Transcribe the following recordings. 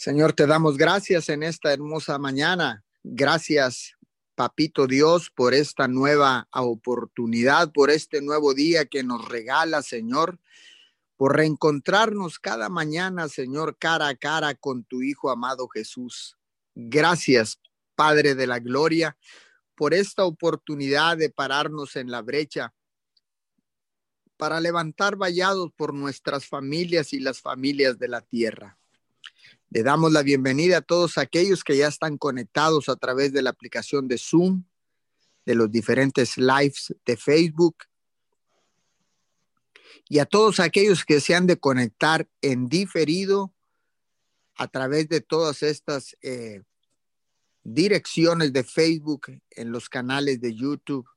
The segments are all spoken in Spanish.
Señor, te damos gracias en esta hermosa mañana. Gracias, Papito Dios, por esta nueva oportunidad, por este nuevo día que nos regala, Señor, por reencontrarnos cada mañana, Señor, cara a cara con tu Hijo amado Jesús. Gracias, Padre de la Gloria, por esta oportunidad de pararnos en la brecha para levantar vallados por nuestras familias y las familias de la tierra. Le damos la bienvenida a todos aquellos que ya están conectados a través de la aplicación de Zoom, de los diferentes lives de Facebook. Y a todos aquellos que se han de conectar en diferido a través de todas estas eh, direcciones de Facebook, en los canales de YouTube,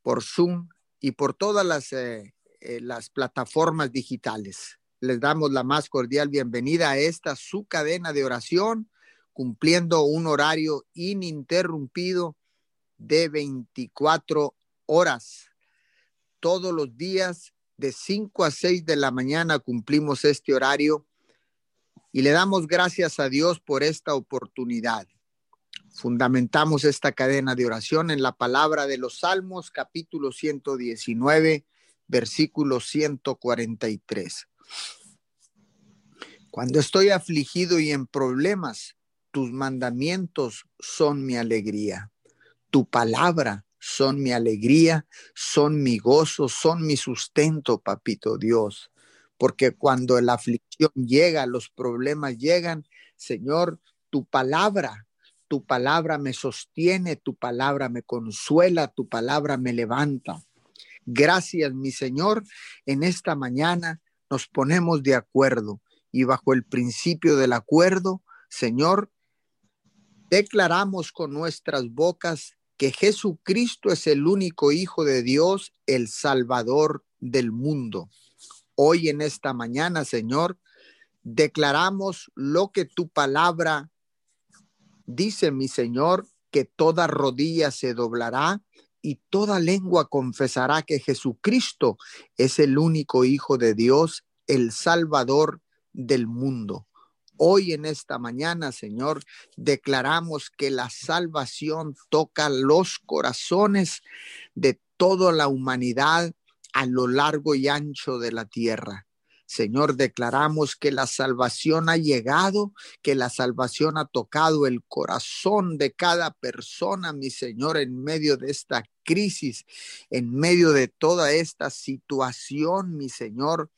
por Zoom y por todas las, eh, eh, las plataformas digitales les damos la más cordial bienvenida a esta su cadena de oración, cumpliendo un horario ininterrumpido de 24 horas. Todos los días de 5 a 6 de la mañana cumplimos este horario y le damos gracias a Dios por esta oportunidad. Fundamentamos esta cadena de oración en la palabra de los Salmos, capítulo 119, versículo 143. Cuando estoy afligido y en problemas, tus mandamientos son mi alegría. Tu palabra son mi alegría, son mi gozo, son mi sustento, papito Dios. Porque cuando la aflicción llega, los problemas llegan, Señor, tu palabra, tu palabra me sostiene, tu palabra me consuela, tu palabra me levanta. Gracias, mi Señor, en esta mañana nos ponemos de acuerdo y bajo el principio del acuerdo, Señor, declaramos con nuestras bocas que Jesucristo es el único Hijo de Dios, el Salvador del mundo. Hoy en esta mañana, Señor, declaramos lo que tu palabra dice, mi Señor, que toda rodilla se doblará y toda lengua confesará que Jesucristo es el único Hijo de Dios, el Salvador del mundo. Hoy en esta mañana, Señor, declaramos que la salvación toca los corazones de toda la humanidad a lo largo y ancho de la tierra. Señor, declaramos que la salvación ha llegado, que la salvación ha tocado el corazón de cada persona, mi Señor, en medio de esta crisis, en medio de toda esta situación, mi Señor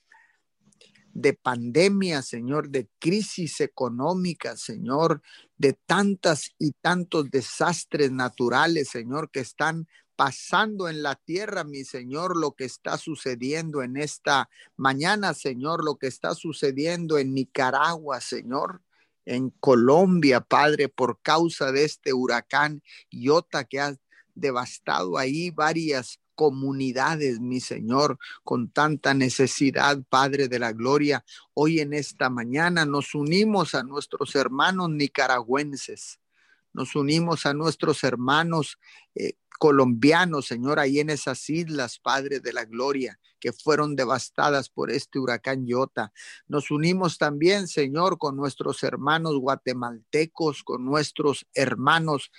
de pandemia, Señor, de crisis económica, Señor, de tantas y tantos desastres naturales, Señor, que están pasando en la tierra, mi Señor, lo que está sucediendo en esta mañana, Señor, lo que está sucediendo en Nicaragua, Señor, en Colombia, Padre, por causa de este huracán Iota que ha devastado ahí varias comunidades, mi Señor, con tanta necesidad, Padre de la Gloria. Hoy en esta mañana nos unimos a nuestros hermanos nicaragüenses, nos unimos a nuestros hermanos eh, colombianos, Señor, ahí en esas islas, Padre de la Gloria, que fueron devastadas por este huracán Iota. Nos unimos también, Señor, con nuestros hermanos guatemaltecos, con nuestros hermanos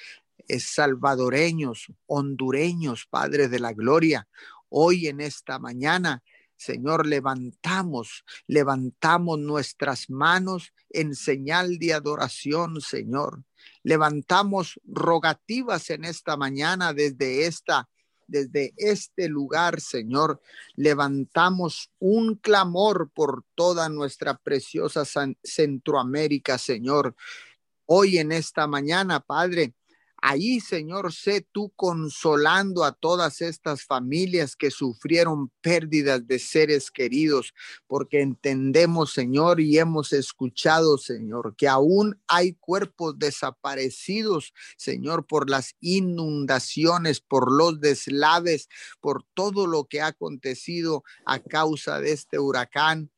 salvadoreños, hondureños, Padre de la Gloria, hoy en esta mañana, Señor, levantamos, levantamos nuestras manos en señal de adoración, Señor. Levantamos rogativas en esta mañana desde esta desde este lugar, Señor, levantamos un clamor por toda nuestra preciosa Centroamérica, Señor. Hoy en esta mañana, Padre, Ahí, Señor, sé tú consolando a todas estas familias que sufrieron pérdidas de seres queridos, porque entendemos, Señor, y hemos escuchado, Señor, que aún hay cuerpos desaparecidos, Señor, por las inundaciones, por los deslaves, por todo lo que ha acontecido a causa de este huracán.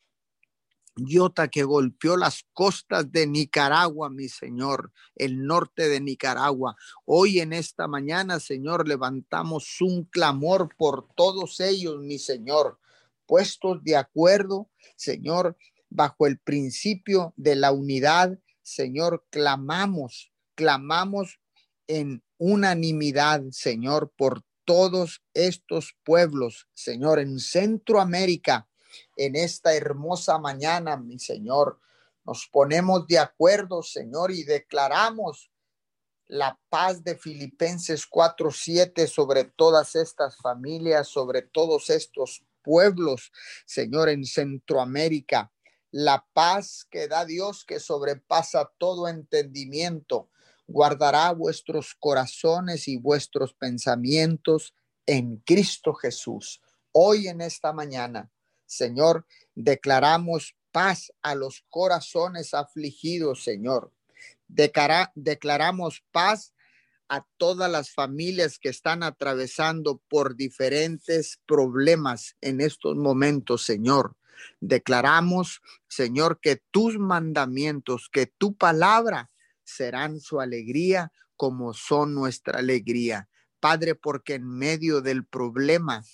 Iota que golpeó las costas de Nicaragua, mi Señor, el norte de Nicaragua. Hoy en esta mañana, Señor, levantamos un clamor por todos ellos, mi Señor, puestos de acuerdo, Señor, bajo el principio de la unidad, Señor, clamamos, clamamos en unanimidad, Señor, por todos estos pueblos, Señor, en Centroamérica, en esta hermosa mañana, mi Señor. Nos ponemos de acuerdo, Señor, y declaramos la paz de Filipenses 4:7 sobre todas estas familias, sobre todos estos pueblos, Señor, en Centroamérica. La paz que da Dios que sobrepasa todo entendimiento, guardará vuestros corazones y vuestros pensamientos en Cristo Jesús. Hoy en esta mañana, Señor, declaramos paz a los corazones afligidos, Señor. declaramos paz a todas las familias que están atravesando por diferentes problemas en estos momentos, Señor. Declaramos, Señor, que tus mandamientos, que tu palabra serán su alegría como son nuestra alegría. Padre, porque en medio del problema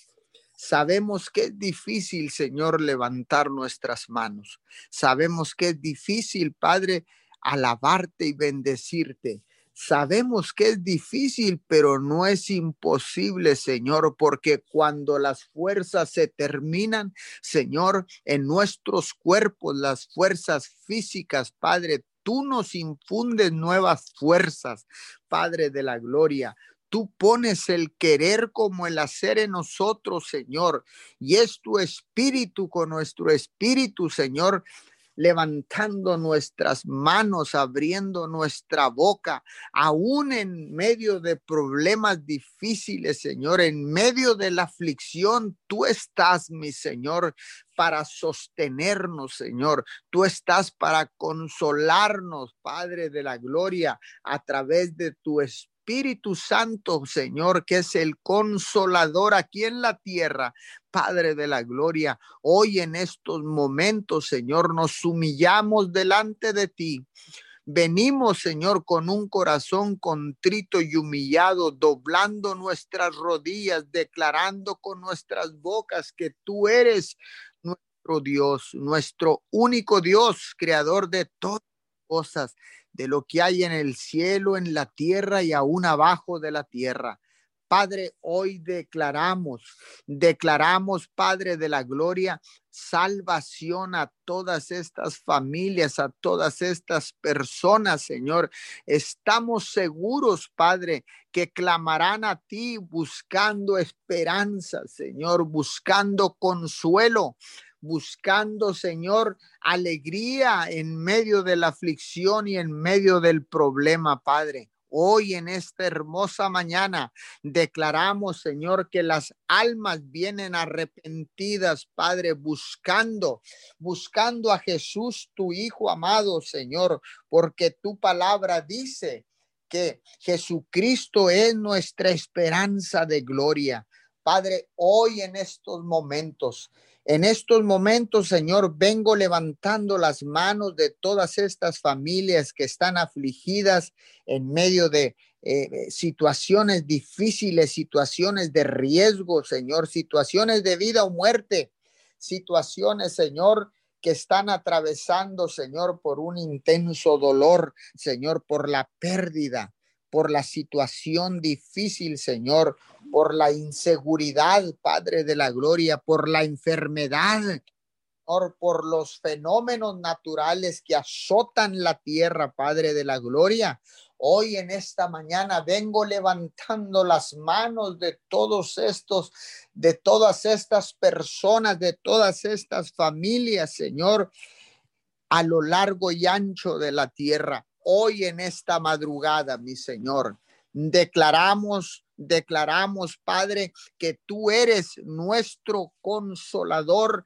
sabemos que es difícil, Señor, levantar nuestras manos. Sabemos que es difícil, Padre, alabarte y bendecirte. Sabemos que es difícil, pero no es imposible, Señor, porque cuando las fuerzas se terminan, Señor, en nuestros cuerpos, las fuerzas físicas, Padre, tú nos infundes nuevas fuerzas, Padre de la Gloria. Tú pones el querer como el hacer en nosotros, Señor. Y es tu espíritu con nuestro espíritu, Señor, levantando nuestras manos, abriendo nuestra boca, aún en medio de problemas difíciles, Señor, en medio de la aflicción, tú estás, mi Señor, para sostenernos, Señor. Tú estás para consolarnos, Padre de la Gloria, a través de tu Espíritu Espíritu Santo, Señor, que es el consolador aquí en la tierra. Padre de la gloria, hoy en estos momentos, Señor, nos humillamos delante de ti. Venimos, Señor, con un corazón contrito y humillado, doblando nuestras rodillas, declarando con nuestras bocas que tú eres nuestro Dios, nuestro único Dios, creador de todas cosas de lo que hay en el cielo, en la tierra y aún abajo de la tierra. Padre, hoy declaramos, declaramos, Padre de la Gloria, salvación a todas estas familias, a todas estas personas, Señor. Estamos seguros, Padre, que clamarán a ti buscando esperanza, Señor, buscando consuelo buscando, Señor, alegría en medio de la aflicción y en medio del problema, Padre. Hoy en esta hermosa mañana declaramos, Señor, que las almas vienen arrepentidas, Padre, buscando, buscando a Jesús, tu Hijo amado, Señor, porque tu palabra dice que Jesucristo es nuestra esperanza de gloria. Padre, hoy en estos momentos en estos momentos, Señor, vengo levantando las manos de todas estas familias que están afligidas en medio de eh, situaciones difíciles, situaciones de riesgo, Señor, situaciones de vida o muerte, situaciones, Señor, que están atravesando, Señor, por un intenso dolor, Señor, por la pérdida, por la situación difícil, Señor, por la inseguridad, Padre de la Gloria, por la enfermedad, por, los fenómenos naturales que azotan la tierra, Padre de la Gloria. Hoy en esta mañana vengo levantando las manos de todos estos, de todas estas personas, de todas estas familias, Señor, a lo largo y ancho de la tierra hoy en esta madrugada, mi Señor. Declaramos, declaramos, Padre, que tú eres nuestro consolador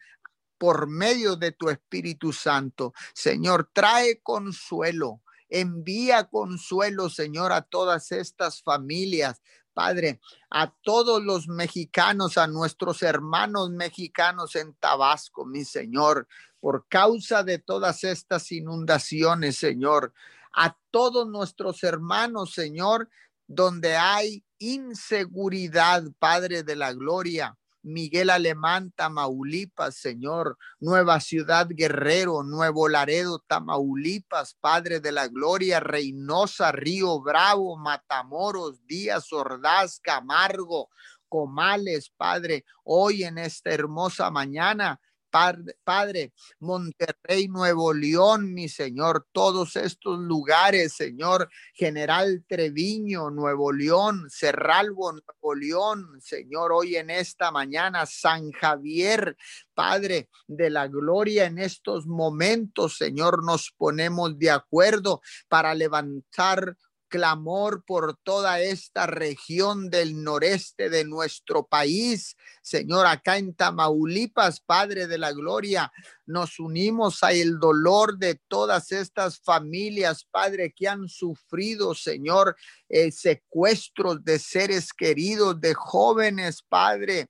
por medio de tu Espíritu Santo. Señor, trae consuelo. Envía consuelo, Señor, a todas estas familias, Padre, a todos los mexicanos, a nuestros hermanos mexicanos en Tabasco, mi Señor, por causa de todas estas inundaciones, Señor a todos nuestros hermanos, Señor, donde hay inseguridad, Padre de la Gloria. Miguel Alemán, Tamaulipas, Señor, Nueva Ciudad Guerrero, Nuevo Laredo, Tamaulipas, Padre de la Gloria, Reynosa, Río Bravo, Matamoros, Díaz Ordaz, Camargo, Comales, Padre, hoy en esta hermosa mañana Padre, Monterrey, Nuevo León, mi Señor, todos estos lugares, Señor, General Treviño, Nuevo León, Cerralbo, Nuevo León, Señor, hoy en esta mañana, San Javier, Padre de la gloria, en estos momentos, Señor, nos ponemos de acuerdo para levantar clamor por toda esta región del noreste de nuestro país. Señor, acá en Tamaulipas, Padre de la Gloria, nos unimos a el dolor de todas estas familias, Padre, que han sufrido, Señor, eh, secuestros de seres queridos, de jóvenes, Padre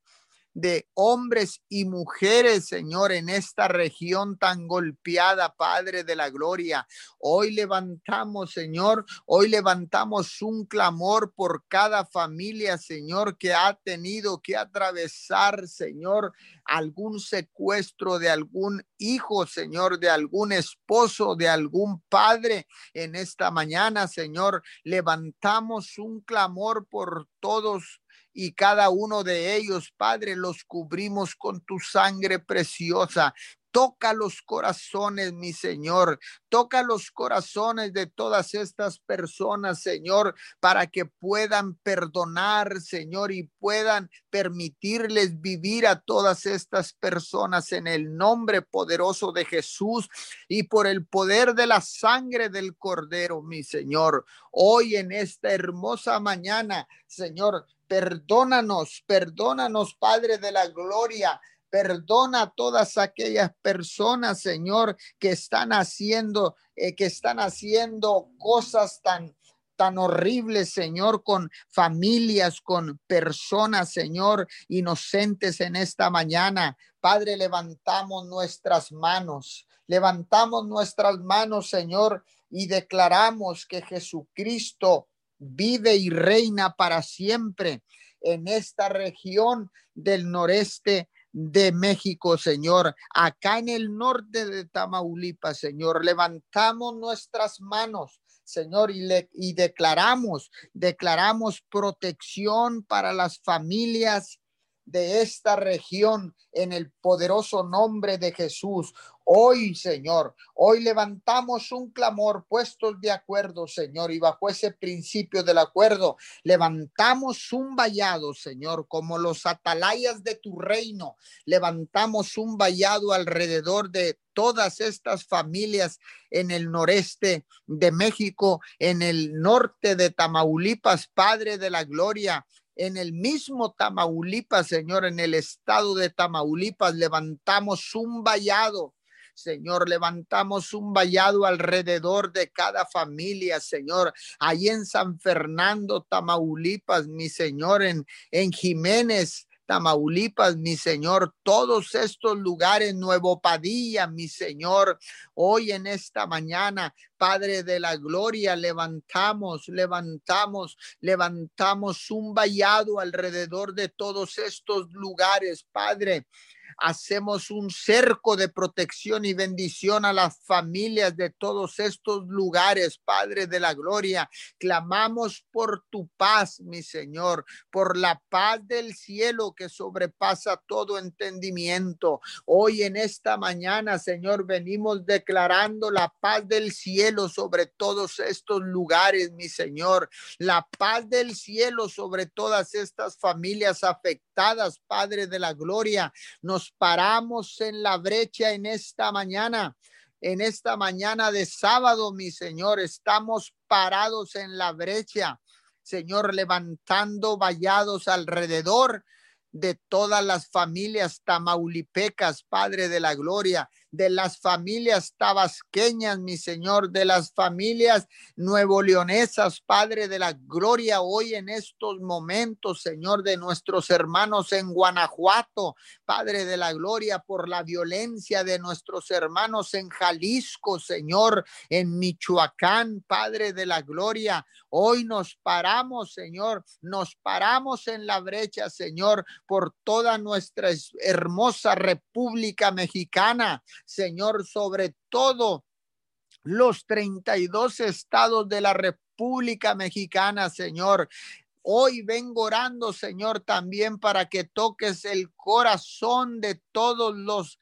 de hombres y mujeres, Señor, en esta región tan golpeada, Padre de la Gloria. Hoy levantamos, Señor, hoy levantamos un clamor por cada familia, Señor, que ha tenido que atravesar, Señor, algún secuestro de algún hijo, Señor, de algún esposo, de algún padre. En esta mañana, Señor, levantamos un clamor por todos y cada uno de ellos, Padre, los cubrimos con tu sangre preciosa. Toca los corazones, mi Señor. Toca los corazones de todas estas personas, Señor, para que puedan perdonar, Señor, y puedan permitirles vivir a todas estas personas en el nombre poderoso de Jesús y por el poder de la sangre del Cordero, mi Señor. Hoy en esta hermosa mañana, Señor, perdónanos, perdónanos, Padre de la Gloria. Perdona a todas aquellas personas, Señor, que están haciendo, eh, que están haciendo cosas tan, tan horribles, Señor, con familias, con personas, Señor, inocentes en esta mañana. Padre, levantamos nuestras manos, levantamos nuestras manos, Señor, y declaramos que Jesucristo vive y reina para siempre en esta región del noreste de México, Señor, acá en el norte de Tamaulipas, Señor, levantamos nuestras manos, Señor, y, le, y declaramos, declaramos protección para las familias de esta región en el poderoso nombre de Jesús. Hoy, Señor, hoy levantamos un clamor puestos de acuerdo, Señor, y bajo ese principio del acuerdo, levantamos un vallado, Señor, como los atalayas de tu reino. Levantamos un vallado alrededor de todas estas familias en el noreste de México, en el norte de Tamaulipas, Padre de la Gloria en el mismo Tamaulipas, Señor, en el estado de Tamaulipas, levantamos un vallado. Señor, levantamos un vallado alrededor de cada familia, Señor. Ahí en San Fernando, Tamaulipas, mi Señor, en, en Jiménez, Tamaulipas, mi Señor, todos estos lugares, Nuevo Padilla, mi Señor, hoy en esta mañana, Padre de la Gloria, levantamos, levantamos, levantamos un vallado alrededor de todos estos lugares, Padre hacemos un cerco de protección y bendición a las familias de todos estos lugares, Padre de la Gloria. Clamamos por tu paz, mi Señor, por la paz del cielo que sobrepasa todo entendimiento. Hoy en esta mañana, Señor, venimos declarando la paz del cielo sobre todos estos lugares, mi Señor. La paz del cielo sobre todas estas familias afectadas, Padre de la Gloria. Paramos en la brecha en esta mañana. En esta mañana de sábado, mi Señor, estamos parados en la brecha, Señor, levantando vallados alrededor de todas las familias tamaulipecas, Padre de la Gloria, de las familias tabasqueñas, mi Señor, de las familias nuevo leonesas, Padre de la gloria, hoy en estos momentos, Señor, de nuestros hermanos en Guanajuato, Padre de la gloria, por la violencia de nuestros hermanos en Jalisco, Señor, en Michoacán, Padre de la gloria. Hoy nos paramos, Señor, nos paramos en la brecha, Señor, por toda nuestra hermosa República Mexicana, Señor, sobre todo los 32 estados de la República Mexicana, Señor. Hoy vengo orando, Señor, también para que toques el corazón de todos los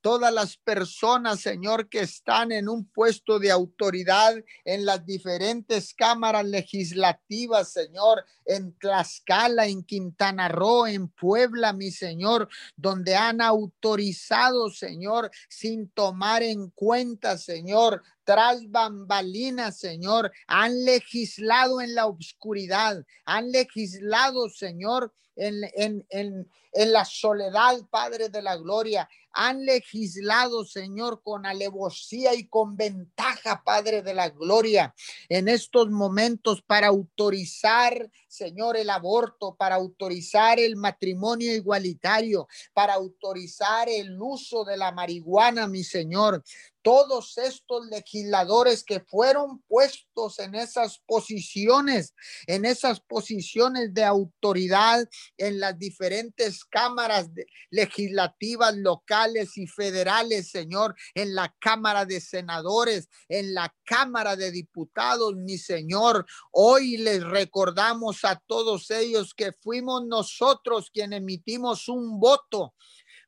todas las personas, Señor, que están en un puesto de autoridad en las diferentes cámaras legislativas, Señor, en Tlaxcala, en Quintana Roo, en Puebla, mi Señor, donde han autorizado, Señor, sin tomar en cuenta, Señor, tras bambalinas, Señor, han legislado en la oscuridad, han legislado, Señor, en, en, en, en la soledad, Padre de la Gloria, han legislado, Señor, con alevosía y con ventaja, Padre de la Gloria, en estos momentos para autorizar, Señor, el aborto, para autorizar el matrimonio igualitario, para autorizar el uso de la marihuana, mi Señor todos estos legisladores que fueron puestos en esas posiciones, en esas posiciones de autoridad en las diferentes cámaras legislativas locales y federales, Señor, en la Cámara de Senadores, en la Cámara de Diputados, mi Señor. Hoy les recordamos a todos ellos que fuimos nosotros quienes emitimos un voto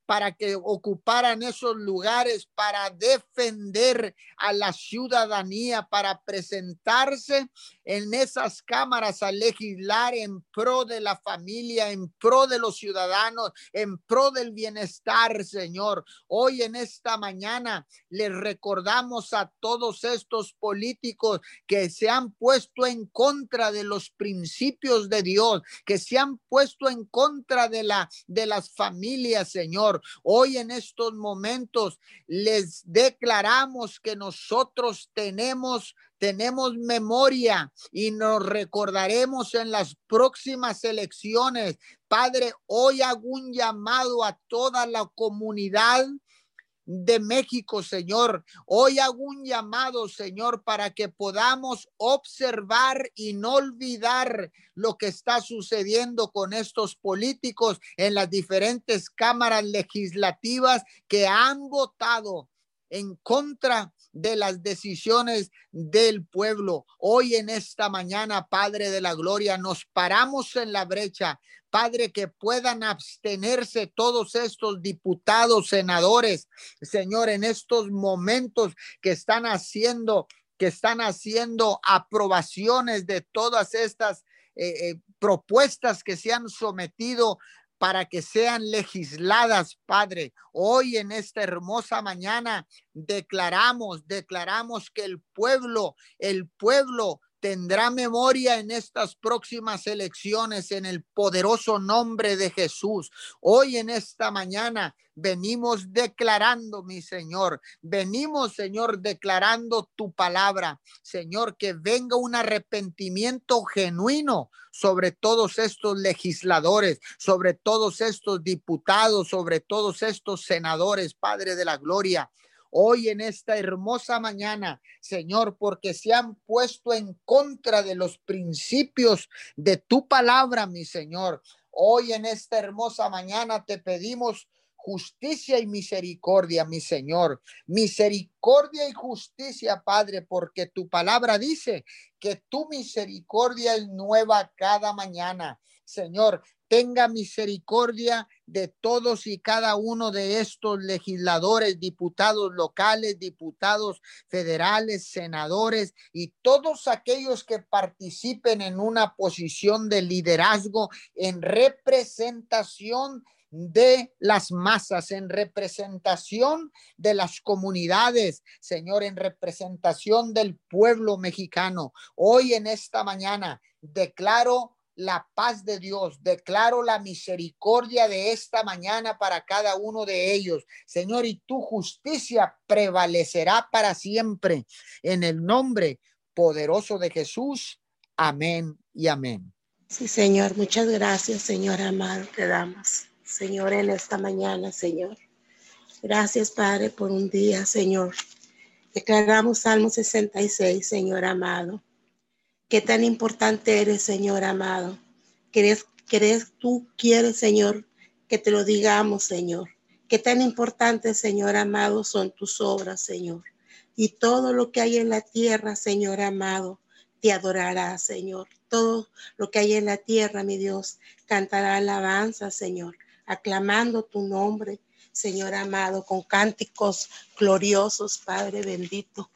para que ocuparan esos lugares, para defender a la ciudadanía, para presentarse en esas cámaras a legislar en pro de la familia, en pro de los ciudadanos, en pro del bienestar, Señor. Hoy en esta mañana les recordamos a todos estos políticos que se han puesto en contra de los principios de Dios, que se han puesto en contra de la de las familias, Señor. Hoy en estos momentos les declaramos que nosotros tenemos tenemos memoria y nos recordaremos en las próximas elecciones. Padre, hoy hago un llamado a toda la comunidad de México, Señor. Hoy hago un llamado, Señor, para que podamos observar y no olvidar lo que está sucediendo con estos políticos en las diferentes cámaras legislativas que han votado en contra de las decisiones del pueblo. Hoy en esta mañana, Padre de la Gloria, nos paramos en la brecha. Padre, que puedan abstenerse todos estos diputados, senadores, Señor, en estos momentos que están haciendo, que están haciendo aprobaciones de todas estas eh, eh, propuestas que se han sometido para que sean legisladas, Padre. Hoy en esta hermosa mañana declaramos, declaramos que el pueblo, el pueblo tendrá memoria en estas próximas elecciones en el poderoso nombre de Jesús. Hoy en esta mañana venimos declarando, mi Señor, venimos, Señor, declarando tu palabra, Señor, que venga un arrepentimiento genuino sobre todos estos legisladores, sobre todos estos diputados, sobre todos estos senadores, Padre de la Gloria hoy en esta hermosa mañana, Señor, porque se han puesto en contra de los principios de tu palabra, mi Señor. Hoy en esta hermosa mañana te pedimos justicia y misericordia, mi Señor. Misericordia y justicia, Padre, porque tu palabra dice que tu misericordia es nueva cada mañana. Señor, tenga misericordia de todos y cada uno de estos legisladores, diputados locales, diputados federales, senadores y todos aquellos que participen en una posición de liderazgo en representación de las masas, en representación de las comunidades, Señor, en representación del pueblo mexicano. Hoy en esta mañana declaro la paz de Dios, declaro la misericordia de esta mañana para cada uno de ellos. Señor, y tu justicia prevalecerá para siempre. En el nombre poderoso de Jesús. Amén y amén. Sí, Señor, muchas gracias, Señor amado, te damos. Señor, en esta mañana, Señor. Gracias, Padre, por un día, Señor. Declaramos Salmo 66, Señor amado. Qué tan importante eres, Señor amado. ¿Querés, querés, tú quieres, Señor, que te lo digamos, Señor. Qué tan importante, Señor amado, son tus obras, Señor. Y todo lo que hay en la tierra, Señor amado, te adorará, Señor. Todo lo que hay en la tierra, mi Dios, cantará alabanza, Señor, aclamando tu nombre, Señor amado, con cánticos gloriosos, Padre bendito.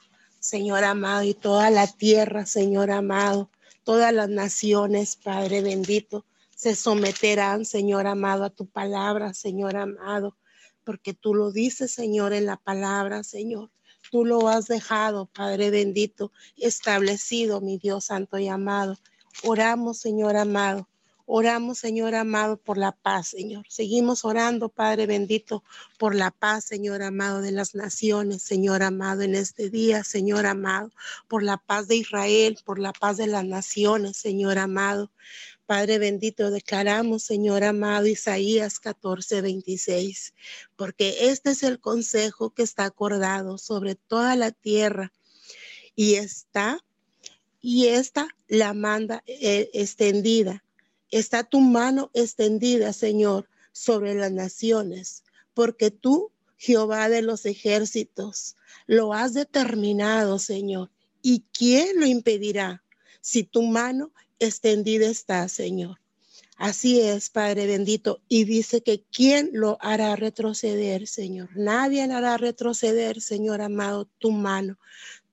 Señor amado, y toda la tierra, Señor amado, todas las naciones, Padre bendito, se someterán, Señor amado, a tu palabra, Señor amado, porque tú lo dices, Señor, en la palabra, Señor. Tú lo has dejado, Padre bendito, establecido, mi Dios santo y amado. Oramos, Señor amado, Oramos, Señor amado, por la paz, Señor. Seguimos orando, Padre bendito, por la paz, Señor amado, de las naciones, Señor amado, en este día, Señor amado, por la paz de Israel, por la paz de las naciones, Señor amado. Padre bendito, declaramos, Señor amado, Isaías 14, 26, porque este es el consejo que está acordado sobre toda la tierra y está, y esta la manda eh, extendida está tu mano extendida, Señor, sobre las naciones, porque tú, Jehová de los ejércitos, lo has determinado, Señor. ¿Y quién lo impedirá si tu mano extendida está, Señor? Así es, Padre bendito. Y dice que ¿quién lo hará retroceder, Señor? Nadie hará retroceder, Señor amado, tu mano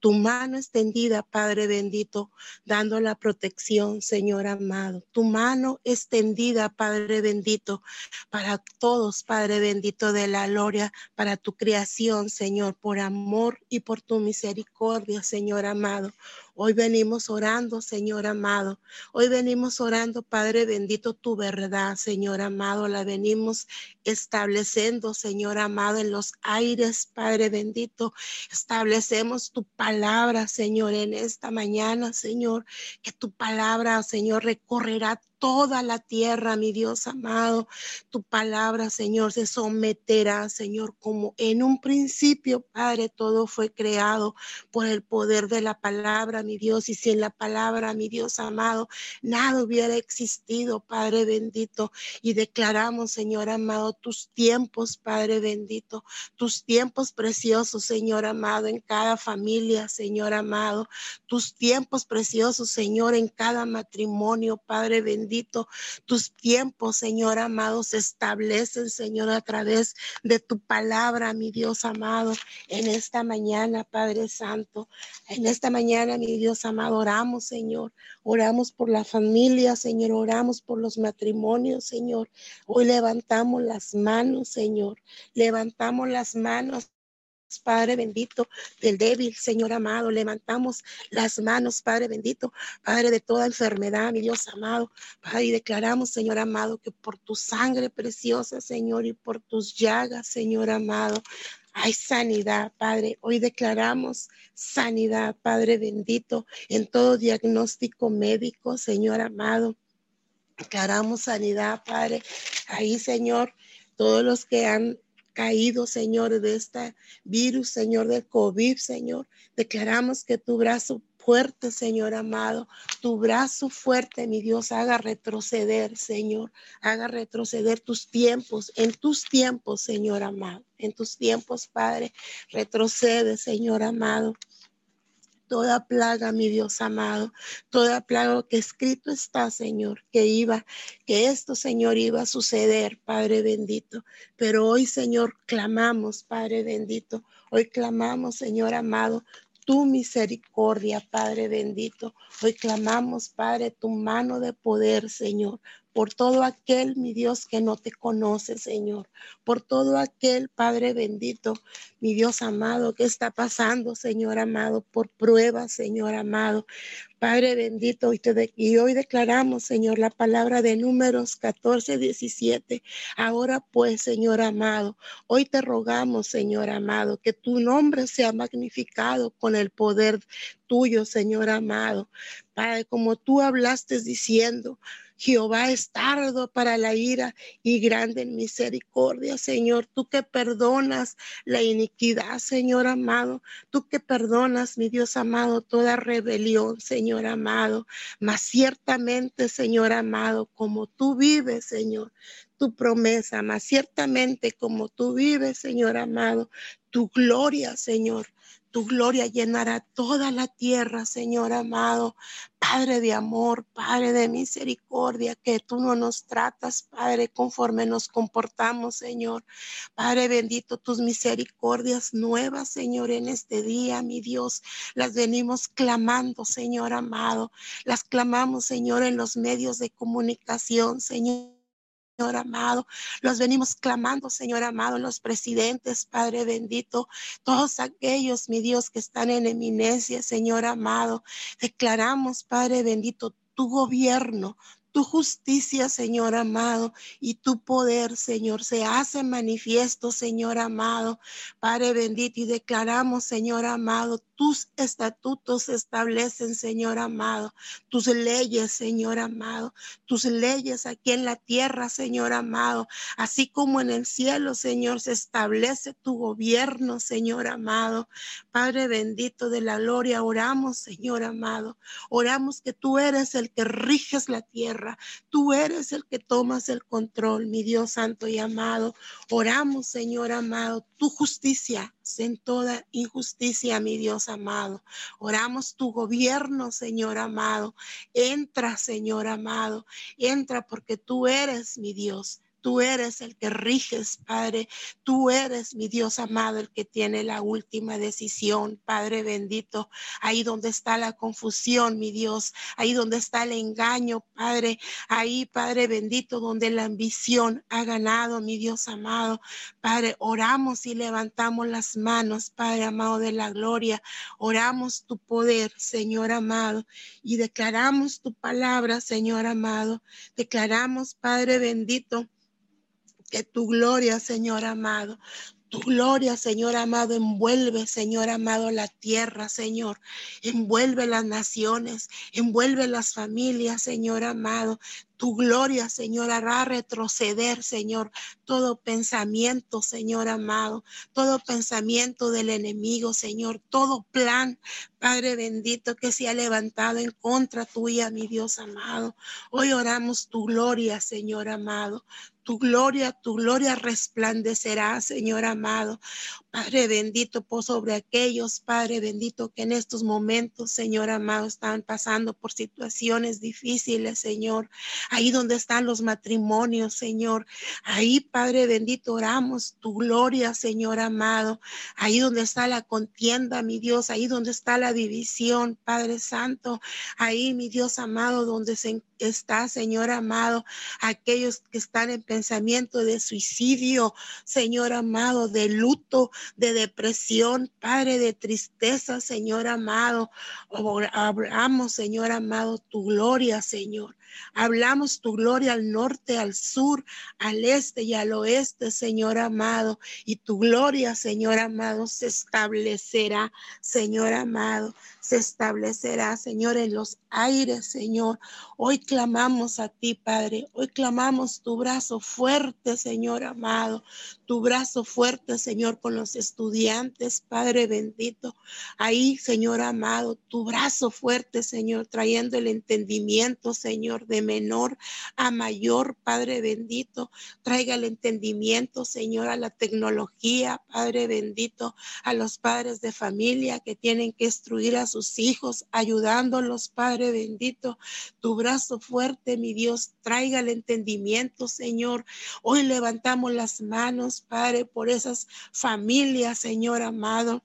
tu mano extendida, Padre bendito, dando la protección, Señor amado. Tu mano extendida, Padre bendito, para todos, Padre bendito de la gloria, para tu creación, Señor, por amor y por tu misericordia, Señor amado. Hoy venimos orando, Señor amado. Hoy venimos orando, Padre bendito, tu verdad, Señor amado. La venimos estableciendo, Señor amado, en los aires, Padre bendito. Establecemos tu palabra, Señor, en esta mañana, Señor. Que tu palabra, Señor, recorrerá toda la tierra, mi Dios amado. Tu palabra, Señor, se someterá, Señor, como en un principio, Padre, todo fue creado por el poder de la palabra, mi Dios. Y sin la palabra, mi Dios amado, nada hubiera existido, Padre bendito. Y declaramos, Señor amado, tus tiempos, Padre bendito, tus tiempos preciosos, Señor amado, en cada familia, Señor amado, tus tiempos preciosos, Señor, en cada matrimonio, Padre bendito tus tiempos, Señor amado, se establecen, Señor, a través de tu palabra, mi Dios amado, en esta mañana, Padre Santo. En esta mañana, mi Dios amado, oramos, Señor. Oramos por la familia, Señor. Oramos por los matrimonios, Señor. Hoy levantamos las manos, Señor. Levantamos las manos Padre bendito, del débil, Señor amado. Levantamos las manos, Padre bendito, Padre de toda enfermedad, mi Dios amado. Padre, y declaramos, Señor amado, que por tu sangre preciosa, Señor, y por tus llagas, Señor amado, hay sanidad, Padre. Hoy declaramos sanidad, Padre bendito, en todo diagnóstico médico, Señor amado. Declaramos sanidad, Padre. Ahí, Señor, todos los que han caído, Señor, de este virus, Señor, del COVID, Señor. Declaramos que tu brazo fuerte, Señor amado, tu brazo fuerte, mi Dios, haga retroceder, Señor, haga retroceder tus tiempos, en tus tiempos, Señor amado, en tus tiempos, Padre, retrocede, Señor amado toda plaga, mi Dios amado, toda plaga que escrito está, Señor, que iba, que esto, Señor, iba a suceder, Padre bendito. Pero hoy, Señor, clamamos, Padre bendito. Hoy clamamos, Señor amado, tu misericordia, Padre bendito. Hoy clamamos, Padre, tu mano de poder, Señor, por todo aquel, mi Dios, que no te conoce, Señor, por todo aquel, Padre bendito, mi Dios amado, que está pasando, Señor amado, por pruebas, Señor amado. Padre bendito, y, hoy declaramos, Señor, la palabra de números 14, 17. Ahora pues, Señor amado, hoy te rogamos, Señor amado, que tu nombre sea magnificado con el poder tuyo, Señor amado. Padre, como tú hablaste diciendo, Jehová es tardo para la ira y grande en misericordia, Señor. Tú que perdonas la iniquidad, Señor amado. Tú que perdonas, mi Dios amado, toda rebelión, Señor amado. Mas ciertamente, Señor amado, como tú vives, Señor, tu promesa, mas ciertamente como tú vives, Señor amado, tu gloria, Señor, tu gloria llenará toda la tierra, Señor amado. Padre de amor, Padre de misericordia, que tú no nos tratas, Padre, conforme nos comportamos, Señor. Padre bendito, tus misericordias nuevas, Señor, en este día, mi Dios, las venimos clamando, Señor amado. Las clamamos, Señor, en los medios de comunicación, Señor Señor amado. Los venimos clamando, Señor amado, los presidentes, Padre bendito, todos aquellos, mi Dios, que están en eminencia, Señor amado. Declaramos, Padre bendito, tu gobierno, tu justicia, Señor amado, y tu poder, Señor, se hace manifiesto, Señor amado. Padre bendito, y declaramos, Señor amado, tus estatutos se establecen, Señor amado, tus leyes, Señor amado, tus leyes aquí en la tierra, Señor amado, así como en el cielo, Señor, se establece tu gobierno, Señor amado. Padre bendito de la gloria, oramos, Señor amado, oramos que tú eres el que riges la tierra. Tú eres el que tomas el control, mi Dios santo y amado. Oramos, Señor amado, tu justicia en toda injusticia, mi Dios amado. Oramos tu gobierno, Señor amado. Entra, Señor amado. Entra porque tú eres mi Dios. Tú eres el que riges, Padre. Tú eres mi Dios amado, el que tiene la última decisión, Padre bendito. Ahí donde está la confusión, mi Dios. Ahí donde está el engaño, Padre. Ahí, Padre bendito, donde la ambición ha ganado, mi Dios amado. Padre, oramos y levantamos las manos, Padre amado de la gloria. Oramos tu poder, Señor amado. Y declaramos tu palabra, Señor amado. Declaramos, Padre bendito que tu gloria, Señor amado, tu gloria, Señor amado, envuelve, Señor amado, la tierra, Señor. Envuelve las naciones, envuelve las familias, Señor amado. Tu gloria, Señor, hará retroceder, Señor, todo pensamiento, Señor amado, todo pensamiento del enemigo, Señor, todo plan, Padre bendito, que se ha levantado en contra tuya, mi Dios amado. Hoy oramos tu gloria, Señor amado. Tu gloria, tu gloria resplandecerá, Señor amado. Padre bendito, por sobre aquellos, Padre bendito, que en estos momentos, Señor amado, están pasando por situaciones difíciles, Señor. Ahí donde están los matrimonios, Señor. Ahí, Padre bendito, oramos tu gloria, Señor amado. Ahí donde está la contienda, mi Dios. Ahí donde está la división, Padre Santo. Ahí, mi Dios amado, donde se está, Señor amado, aquellos que están en pensamiento de suicidio, Señor amado, de luto, de depresión, Padre, de tristeza, Señor amado. Hablamos, Señor amado, tu gloria, Señor. Hablamos tu gloria al norte, al sur, al este y al oeste, Señor amado. Y tu gloria, Señor amado, se establecerá, Señor amado se establecerá, Señor, en los aires, Señor. Hoy clamamos a ti, Padre. Hoy clamamos tu brazo fuerte, Señor amado. Tu brazo fuerte, Señor, con los estudiantes, Padre bendito. Ahí, Señor amado, tu brazo fuerte, Señor, trayendo el entendimiento, Señor, de menor a mayor, Padre bendito. Traiga el entendimiento, Señor, a la tecnología, Padre bendito, a los padres de familia que tienen que instruir a sus hijos, ayudándolos, Padre bendito. Tu brazo fuerte, mi Dios, traiga el entendimiento, Señor. Hoy levantamos las manos, Padre, por esas familias, Señor amado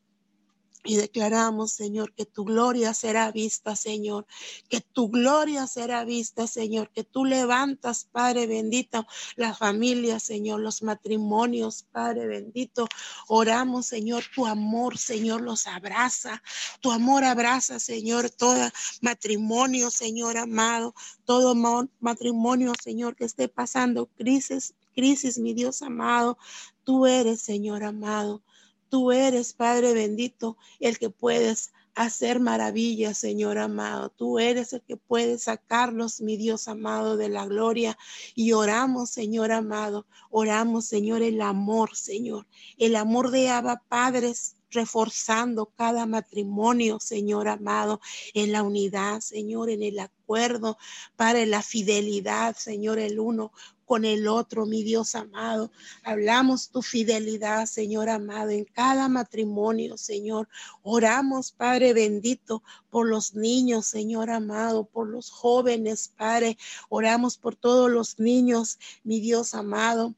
Y declaramos, Señor, que tu gloria será vista, Señor, que tu gloria será vista, Señor, que tú levantas, Padre bendito, la familia, Señor, los matrimonios, Padre bendito. Oramos, Señor, tu amor, Señor, los abraza. Tu amor abraza, Señor, todo matrimonio, Señor amado, todo matrimonio, Señor, que esté pasando crisis, crisis, mi Dios amado. Tú eres, Señor amado. Tú eres, Padre bendito, el que puedes hacer maravillas, Señor amado. Tú eres el que puedes sacarnos, mi Dios amado, de la gloria. Y oramos, Señor amado. Oramos, Señor, el amor, Señor. El amor de Abba Padres reforzando cada matrimonio, Señor amado, en la unidad, Señor, en el acuerdo, para la fidelidad, Señor, el uno con el otro, mi Dios amado. Hablamos tu fidelidad, Señor amado, en cada matrimonio, Señor. Oramos, Padre bendito, por los niños, Señor amado, por los jóvenes, Padre. Oramos por todos los niños, mi Dios amado.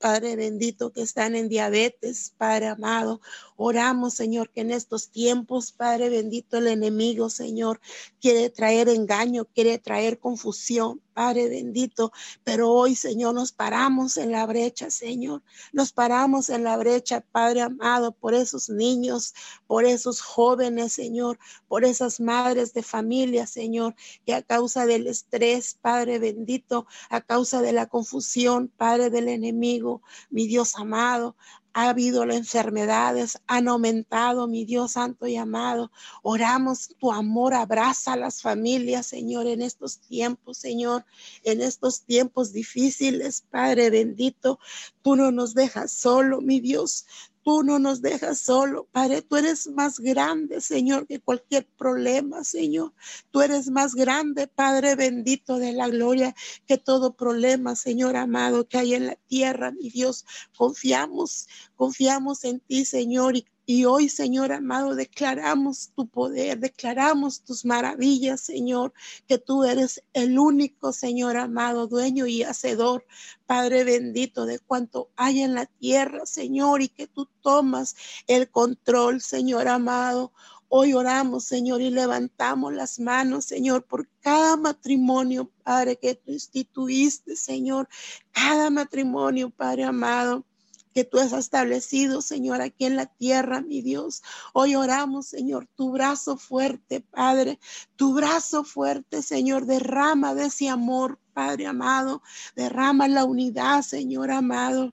Padre bendito, que están en diabetes, Padre amado. Oramos, Señor, que en estos tiempos, Padre bendito, el enemigo, Señor, quiere traer engaño, quiere traer confusión, Padre bendito. Pero hoy, Señor, nos paramos en la brecha, Señor. Nos paramos en la brecha, Padre amado, por esos niños, por esos jóvenes, Señor, por esas madres de familia, Señor, que a causa del estrés, Padre bendito, a causa de la confusión, Padre del enemigo, mi Dios amado, ha habido las enfermedades, han aumentado, mi Dios santo y amado. Oramos, tu amor abraza a las familias, Señor, en estos tiempos, Señor, en estos tiempos difíciles, Padre bendito. Tú no nos dejas solo, mi Dios. Tú no nos dejas solo, Padre. Tú eres más grande, Señor, que cualquier problema, Señor. Tú eres más grande, Padre bendito de la gloria, que todo problema, Señor amado, que hay en la tierra, mi Dios. Confiamos, confiamos en ti, Señor, y y hoy, Señor amado, declaramos tu poder, declaramos tus maravillas, Señor, que tú eres el único, Señor amado, dueño y hacedor, Padre bendito, de cuanto hay en la tierra, Señor, y que tú tomas el control, Señor amado. Hoy oramos, Señor, y levantamos las manos, Señor, por cada matrimonio, Padre, que tú instituiste, Señor, cada matrimonio, Padre amado que tú has establecido, Señor, aquí en la tierra, mi Dios. Hoy oramos, Señor, tu brazo fuerte, Padre, tu brazo fuerte, Señor, derrama de ese amor, Padre amado, derrama la unidad, Señor amado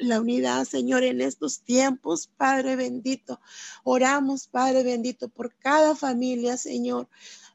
la unidad, Señor, en estos tiempos, Padre bendito. Oramos, Padre bendito, por cada familia, Señor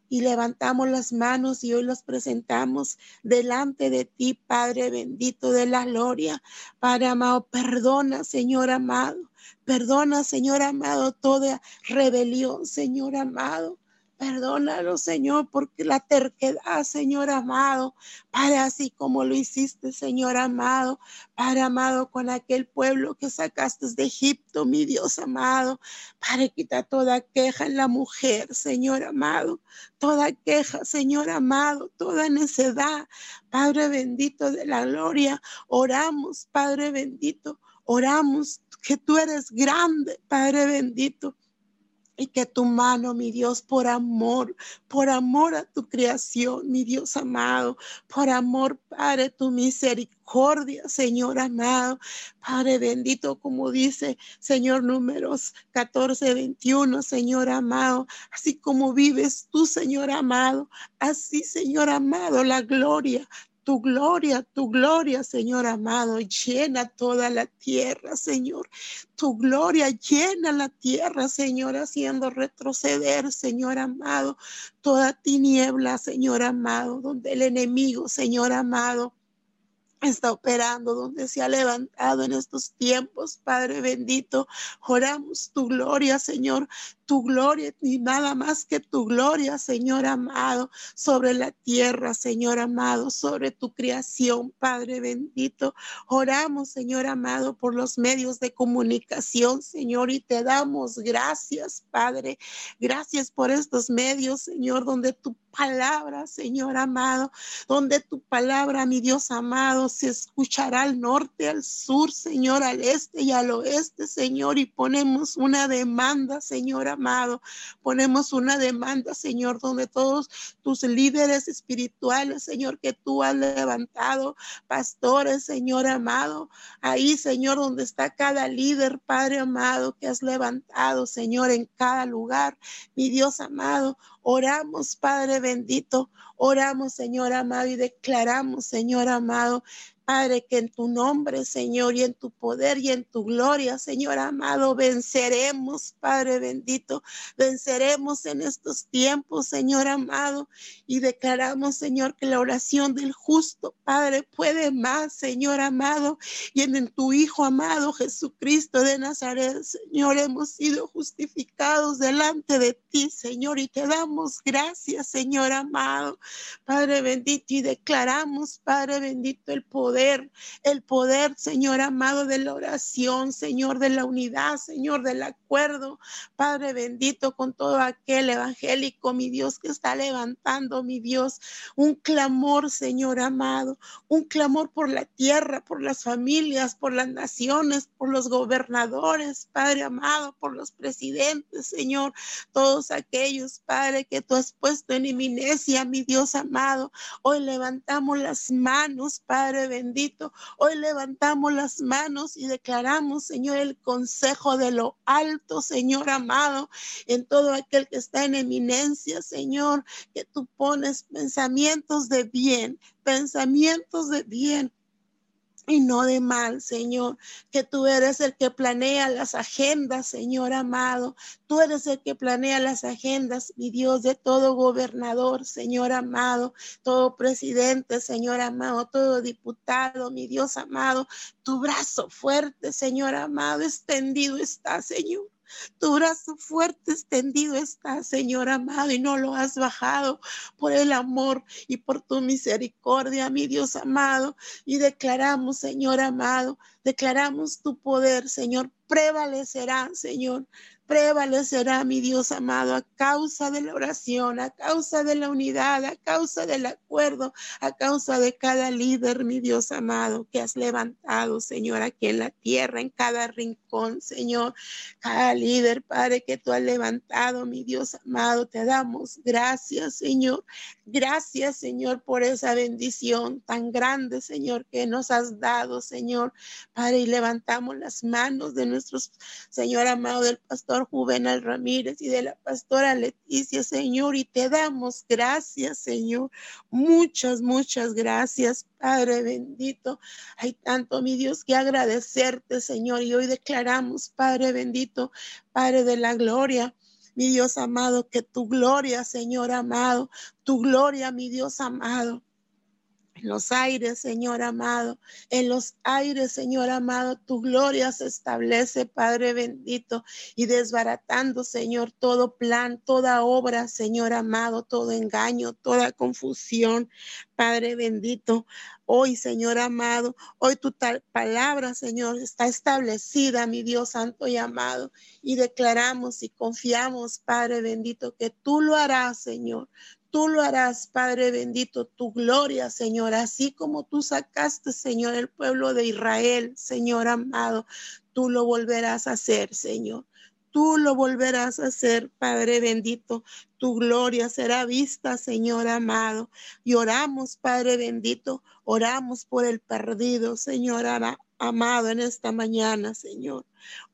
y levantamos las manos y hoy los presentamos delante de ti, Padre bendito de la gloria. Padre amado, perdona, Señor amado. Perdona, Señor amado, toda rebelión, Señor amado. Perdónalo, Señor, porque la terquedad, Señor amado, para así como lo hiciste, Señor amado, para amado con aquel pueblo que sacaste de Egipto, mi Dios amado, para quitar toda queja en la mujer, Señor amado, toda queja, Señor amado, toda necedad, Padre bendito de la gloria, oramos, Padre bendito, oramos que tú eres grande, Padre bendito y que tu mano, mi Dios, por amor, por amor a tu creación, mi Dios amado, por amor, Padre, tu misericordia, Señor amado, Padre bendito, como dice Señor números 14, 21, Señor amado, así como vives tú, Señor amado, así, Señor amado, la gloria, tu gloria, tu gloria, Señor amado, llena toda la tierra, Señor. Tu gloria llena la tierra, Señor, haciendo retroceder, Señor amado, toda tiniebla, Señor amado, donde el enemigo, Señor amado, está operando, donde se ha levantado en estos tiempos, Padre bendito. Oramos tu gloria, Señor, tu gloria y nada más que tu gloria, Señor amado, sobre la tierra, Señor amado, sobre tu creación, Padre bendito. Oramos, Señor amado, por los medios de comunicación, Señor, y te damos gracias, Padre. Gracias por estos medios, Señor, donde tu palabra, Señor amado, donde tu palabra, mi Dios amado, se escuchará al norte, al sur, Señor, al este y al oeste, Señor, y ponemos una demanda, Señor amado, ponemos una demanda, Señor, donde todos tus líderes espirituales, Señor, que tú has levantado, pastores, Señor amado, ahí, Señor, donde está cada líder, Padre amado, que has levantado, Señor, en cada lugar, mi Dios amado, Oramos, Padre bendito, oramos, Señor amado, y declaramos, Señor amado, Padre, que en tu nombre, Señor, y en tu poder y en tu gloria, Señor amado, venceremos, Padre bendito, venceremos en estos tiempos, Señor amado, y declaramos, Señor, que la oración del justo, Padre, puede más, Señor amado, y en tu Hijo amado, Jesucristo de Nazaret, Señor, hemos sido justificados delante de ti, Señor, y te damos gracias, Señor amado, Padre bendito, y declaramos, Padre bendito, el poder el poder, Señor amado, de la oración, Señor, de la unidad, Señor, del acuerdo, Padre bendito, con todo aquel evangélico, mi Dios, que está levantando, mi Dios, un clamor, Señor amado, un clamor por la tierra, por las familias, por las naciones, por los gobernadores, Padre amado, por los presidentes, Señor, todos aquellos, Padre, que tú has puesto en eminencia, mi Dios amado. Hoy levantamos las manos, Padre bendito bendito. Hoy levantamos las manos y declaramos, Señor, el consejo de lo alto, Señor amado, en todo aquel que está en eminencia, Señor, que tú pones pensamientos de bien, pensamientos de bien y no de mal, Señor, que tú eres el que planea las agendas, Señor amado. Tú eres el que planea las agendas, mi Dios, de todo gobernador, Señor amado, todo presidente, Señor amado, todo diputado, mi Dios amado. Tu brazo fuerte, Señor amado, extendido está, Señor. Tu brazo fuerte extendido está, Señor amado, y no lo has bajado por el amor y por tu misericordia, mi Dios amado. Y declaramos, Señor amado, declaramos tu poder, Señor, prevalecerá, Señor prevalecerá, mi Dios amado, a causa de la oración, a causa de la unidad, a causa del acuerdo, a causa de cada líder, mi Dios amado, que has levantado, Señor, aquí en la tierra, en cada rincón, Señor, cada líder, Padre, que tú has levantado, mi Dios amado, te damos gracias, Señor. Gracias, Señor, por esa bendición tan grande, Señor, que nos has dado, Señor. Padre, y levantamos las manos de nuestros, Señor amado, del pastor Juvenal Ramírez y de la pastora Leticia, Señor, y te damos gracias, Señor. Muchas, muchas gracias, Padre bendito. Hay tanto, mi Dios, que agradecerte, Señor, y hoy declaramos, Padre bendito, Padre de la gloria mi Dios amado, que tu gloria, Señor amado, tu gloria, mi Dios amado, en los aires, Señor amado, en los aires, Señor amado, tu gloria se establece, Padre bendito, y desbaratando, Señor, todo plan, toda obra, Señor amado, todo engaño, toda confusión, Padre bendito. Hoy, Señor amado, hoy tu tal palabra, Señor, está establecida, mi Dios santo y amado, y declaramos y confiamos, Padre bendito, que tú lo harás, Señor tú lo harás, Padre bendito, tu gloria, Señor, así como tú sacaste, Señor, el pueblo de Israel, Señor amado, tú lo volverás a hacer, Señor. Tú lo volverás a hacer, Padre bendito. Tu gloria será vista, Señor amado. Y oramos, Padre bendito, oramos por el perdido, Señor amado, en esta mañana, Señor.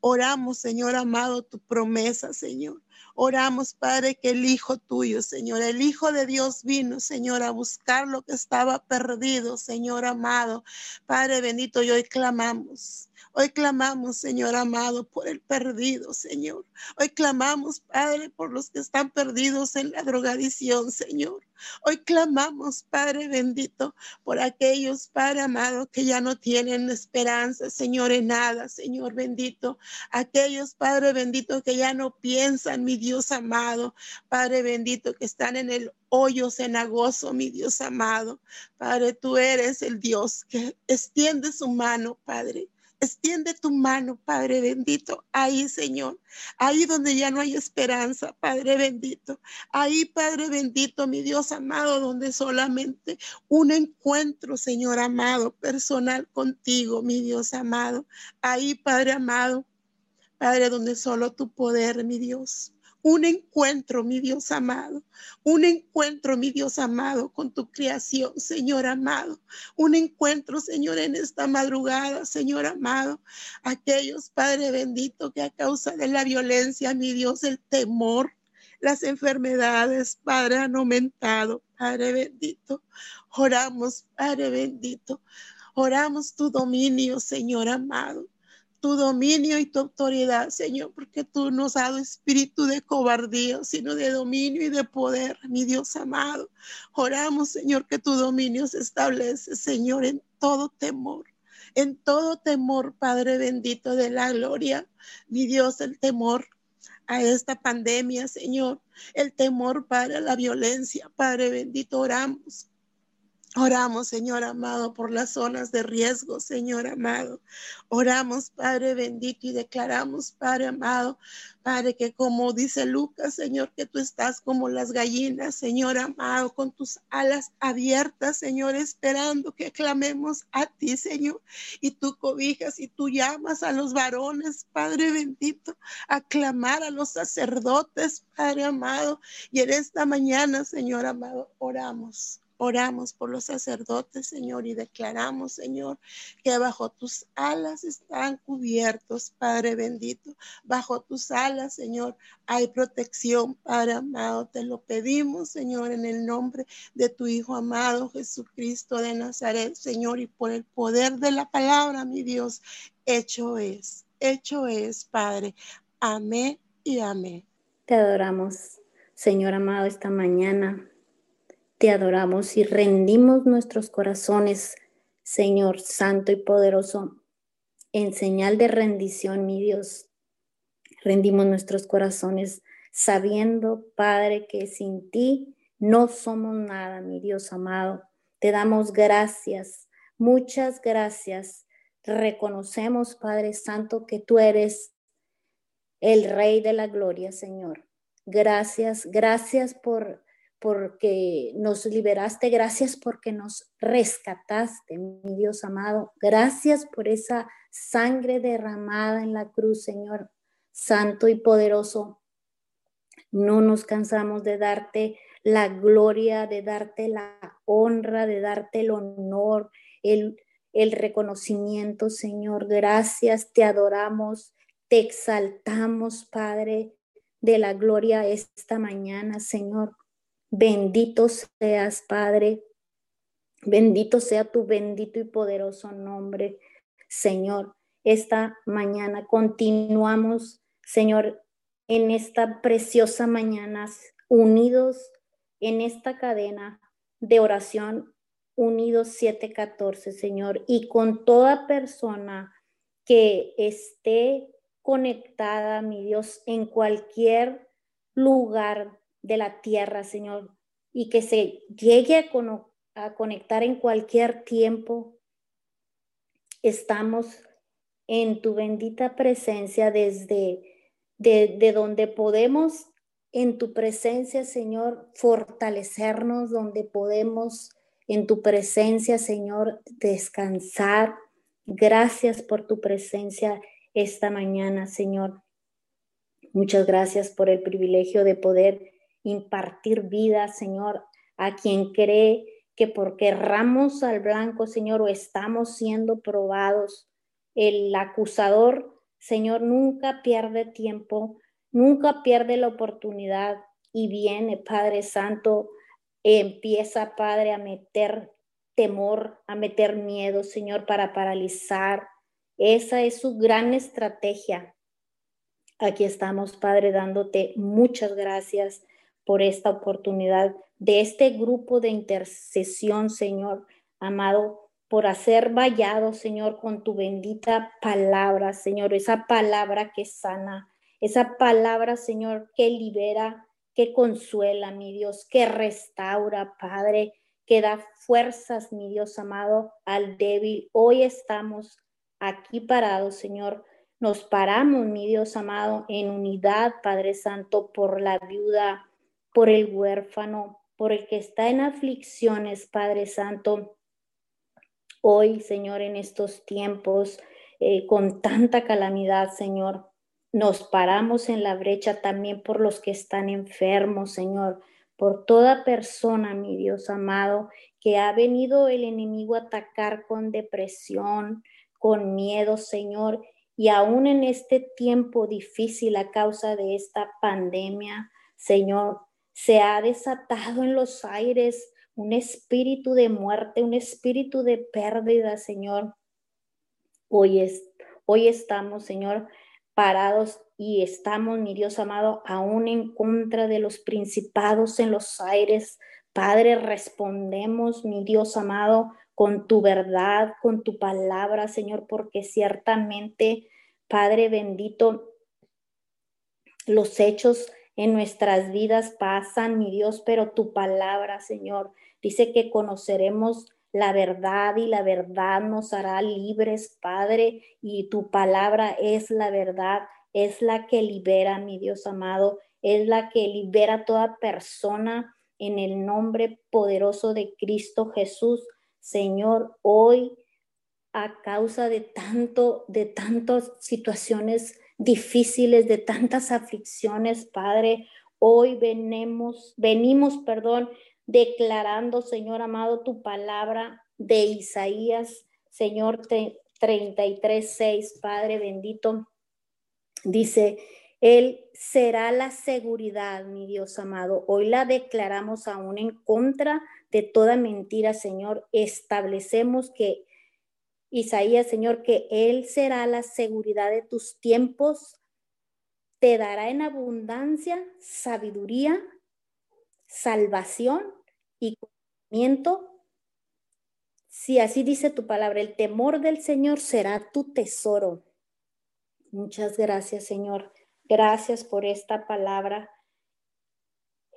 Oramos, Señor amado, tu promesa, Señor. Oramos, Padre, que el Hijo tuyo, Señor, el Hijo de Dios vino, Señor, a buscar lo que estaba perdido, Señor amado. Padre bendito, y hoy clamamos. Hoy clamamos, Señor amado, por el perdido, Señor. Hoy clamamos, Padre, por los que están perdidos en la drogadicción, Señor. Hoy clamamos, Padre bendito, por aquellos, Padre amado, que ya no tienen esperanza, Señor, en nada, Señor bendito. Aquellos, Padre bendito, que ya no piensan, mi Dios amado, Padre bendito, que están en el hoyo cenagoso, mi Dios amado. Padre, tú eres el Dios que extiende su mano, Padre Extiende tu mano, Padre bendito, ahí, Señor, ahí donde ya no hay esperanza, Padre bendito. Ahí, Padre bendito, mi Dios amado, donde solamente un encuentro, Señor amado, personal contigo, mi Dios amado. Ahí, Padre amado, Padre, donde solo tu poder, mi Dios un encuentro, mi Dios amado, un encuentro, mi Dios amado, con tu creación, Señor amado, un encuentro, Señor, en esta madrugada, Señor amado, aquellos, Padre bendito, que a causa de la violencia, mi Dios, el temor, las enfermedades, Padre, han aumentado, Padre bendito, oramos, Padre bendito, oramos tu dominio, Señor amado tu dominio y tu autoridad, Señor, porque tú nos has dado espíritu de cobardía, sino de dominio y de poder, mi Dios amado. Oramos, Señor, que tu dominio se establece, Señor, en todo temor. En todo temor, Padre bendito de la gloria, mi Dios, el temor a esta pandemia, Señor, el temor para la violencia, Padre bendito, oramos Oramos, Señor amado, por las zonas de riesgo, Señor amado. Oramos, Padre bendito, y declaramos, Padre amado, Padre, que como dice Lucas, Señor, que tú estás como las gallinas, Señor amado, con tus alas abiertas, Señor, esperando que clamemos a ti, Señor. Y tú cobijas y tú llamas a los varones, Padre bendito, a clamar a los sacerdotes, Padre amado. Y en esta mañana, Señor amado, oramos Oramos por los sacerdotes, Señor, y declaramos, Señor, que bajo tus alas están cubiertos, Padre bendito. Bajo tus alas, Señor, hay protección, Padre amado. Te lo pedimos, Señor, en el nombre de tu Hijo amado Jesucristo de Nazaret, Señor, y por el poder de la palabra, mi Dios, hecho es, hecho es, Padre. Amén y amén. Te adoramos, Señor amado, esta mañana te adoramos y rendimos nuestros corazones, Señor Santo y poderoso, en señal de rendición, mi Dios. Rendimos nuestros corazones sabiendo, Padre, que sin ti no somos nada, mi Dios amado. Te damos gracias, muchas gracias. Reconocemos, Padre Santo, que tú eres el Rey de la Gloria, Señor. Gracias, gracias por porque nos liberaste, gracias porque nos rescataste, mi Dios amado. Gracias por esa sangre derramada en la cruz, Señor, santo y poderoso. No nos cansamos de darte la gloria, de darte la honra, de darte el honor, el, el reconocimiento, Señor. Gracias, te adoramos, te exaltamos, Padre, de la gloria esta mañana, Señor. Bendito seas, Padre. Bendito sea tu bendito y poderoso nombre, Señor. Esta mañana continuamos, Señor, en esta preciosa mañana, unidos en esta cadena de oración, unidos 714, Señor, y con toda persona que esté conectada, mi Dios, en cualquier lugar de la tierra, Señor, y que se llegue a, conectar en cualquier tiempo. Estamos en tu bendita presencia desde de, donde podemos en tu presencia, Señor, fortalecernos, donde podemos en tu presencia, Señor, descansar. Gracias por tu presencia esta mañana, Señor. Muchas gracias por el privilegio de poder impartir vida, Señor, a quien cree que porque erramos al blanco, Señor, o estamos siendo probados, el acusador, Señor, nunca pierde tiempo, nunca pierde la oportunidad y viene, Padre Santo, empieza, Padre, a meter temor, a meter miedo, Señor, para paralizar Esa es su gran estrategia. Aquí estamos, Padre, dándote muchas gracias por esta oportunidad de este grupo de intercesión, Señor amado, por hacer vallado, Señor, con tu bendita palabra, Señor, esa palabra que sana, esa palabra, Señor, que libera, que consuela, mi Dios, que restaura, Padre, que da fuerzas, mi Dios amado, al débil. Hoy estamos aquí parados, Señor. Nos paramos, mi Dios amado, en unidad, Padre Santo, por la viuda, por el huérfano, por el que está en aflicciones, Padre Santo. Hoy, Señor, en estos tiempos eh, con tanta calamidad, Señor, nos paramos en la brecha también por los que están enfermos, Señor, por toda persona, mi Dios amado, que ha venido el enemigo a atacar con depresión, con miedo, Señor, y aún en este tiempo difícil a causa de esta pandemia, Señor, se ha desatado en los aires un espíritu de muerte, un espíritu de pérdida, Señor. Hoy, es, hoy estamos, Señor, parados y estamos, mi Dios amado, aún en contra de los principados en los aires. Padre, respondemos, mi Dios amado, con tu verdad, con tu palabra, Señor, porque ciertamente, Padre bendito, los hechos en nuestras vidas pasan, mi Dios, pero tu palabra, Señor, dice que conoceremos la verdad y la verdad nos hará libres, Padre, y tu palabra es la verdad, es la que libera, mi Dios amado, es la que libera a toda persona en el nombre poderoso de Cristo Jesús. Señor, hoy a causa de tanto de tantas situaciones difíciles, de tantas aflicciones, Padre, hoy venimos, venimos, perdón, declarando, Señor amado, tu palabra de Isaías, Señor 33, 6, Padre bendito. Dice, Él será la seguridad, mi Dios amado. Hoy la declaramos aún en contra de toda mentira, Señor. Establecemos que Isaías, Señor, que Él será la seguridad de tus tiempos, te dará en abundancia sabiduría, salvación y conocimiento. Si así dice tu palabra, el temor del Señor será tu tesoro. Muchas gracias, Señor. Gracias por esta palabra.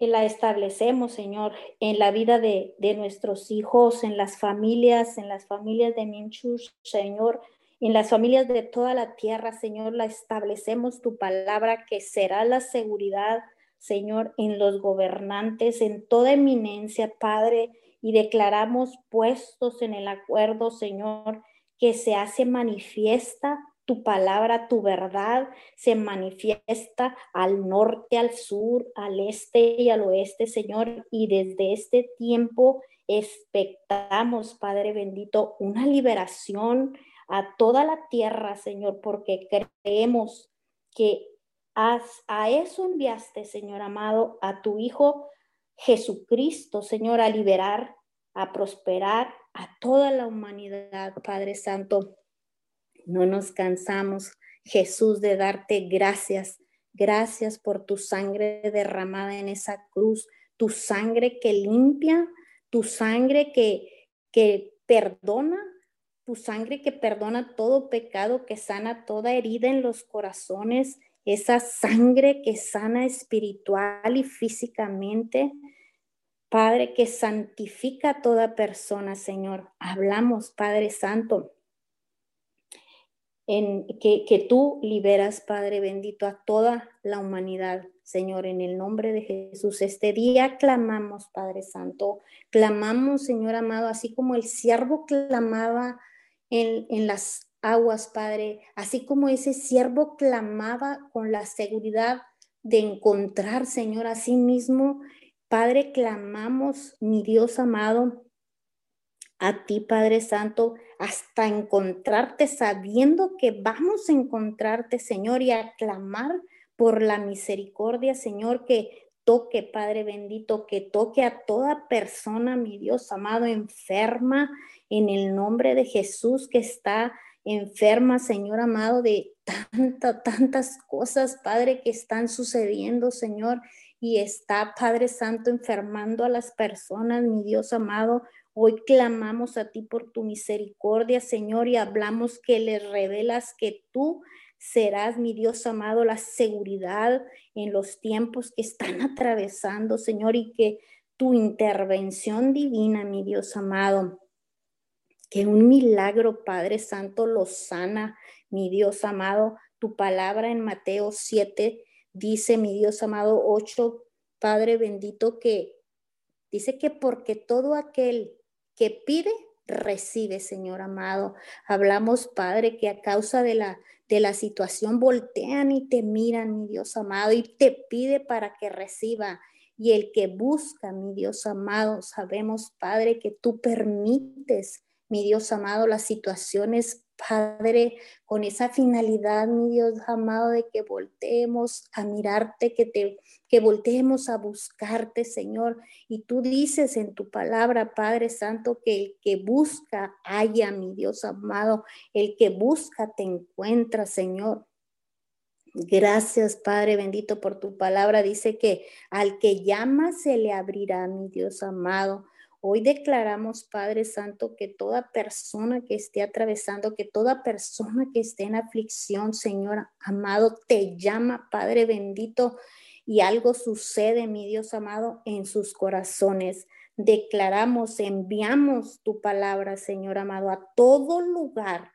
La establecemos, Señor, en la vida de, de nuestros hijos, en las familias, en las familias de Minchus, Señor, en las familias de toda la tierra, Señor, la establecemos tu palabra que será la seguridad, Señor, en los gobernantes, en toda eminencia, Padre, y declaramos puestos en el acuerdo, Señor, que se hace manifiesta tu palabra, tu verdad se manifiesta al norte, al sur, al este y al oeste, Señor. Y desde este tiempo expectamos, Padre bendito, una liberación a toda la tierra, Señor, porque creemos que a eso enviaste, Señor amado, a tu Hijo Jesucristo, Señor, a liberar, a prosperar a toda la humanidad, Padre Santo. No nos cansamos, Jesús, de darte gracias. Gracias por tu sangre derramada en esa cruz, tu sangre que limpia, tu sangre que, que perdona, tu sangre que perdona todo pecado, que sana toda herida en los corazones esa sangre que sana espiritual y físicamente. Padre, que santifica a toda persona, Señor. Hablamos, Padre Santo, que tú liberas, Padre bendito, a toda la humanidad, Señor, en el nombre de Jesús. Este día clamamos, Padre Santo, clamamos, Señor amado, así como el siervo clamaba en, en las aguas, Padre, así como ese siervo clamaba con la seguridad de encontrar, Señor, a sí mismo. Padre, clamamos, mi Dios amado, a ti, Padre Santo, hasta encontrarte, sabiendo que vamos a encontrarte, Señor, y a clamar por la misericordia, Señor, que toque, Padre bendito, que toque a toda persona, mi Dios amado, enferma, en el nombre de Jesús que está enferma, Señor amado, de tantas, tantas cosas, Padre, que están sucediendo, Señor, y está, Padre Santo, enfermando a las personas, mi Dios amado. Hoy clamamos a ti por tu misericordia, Señor, y hablamos que les revelas que tú serás, mi Dios amado, la seguridad en los tiempos que están atravesando, Señor, y que tu intervención divina, mi Dios amado, que un milagro, Padre Santo, lo sana, mi Dios amado. Tu palabra en Mateo 7 dice, mi Dios amado, 8, Padre bendito, que dice que porque todo aquel que pide, recibe, Señor amado. Hablamos, Padre, que a causa de la, de la situación voltean y te miran, mi Dios amado, y te pide para que reciba. Y el que busca, mi Dios amado, sabemos, Padre, que tú permites, mi Dios amado, las situaciones Padre, con esa finalidad, mi Dios amado, de que volteemos a mirarte, que te que volteemos a buscarte, Señor. Y tú dices en tu palabra, Padre Santo, que el que busca haya, mi Dios amado, el que busca te encuentra, Señor. Gracias, Padre bendito, por tu palabra. Dice que al que llama se le abrirá, mi Dios amado. Hoy declaramos, Padre Santo, que toda persona que esté atravesando, que toda persona que esté en aflicción, Señor amado, te llama, Padre bendito, y algo sucede, mi Dios amado, en sus corazones. Declaramos, enviamos tu palabra, Señor amado, a todo lugar,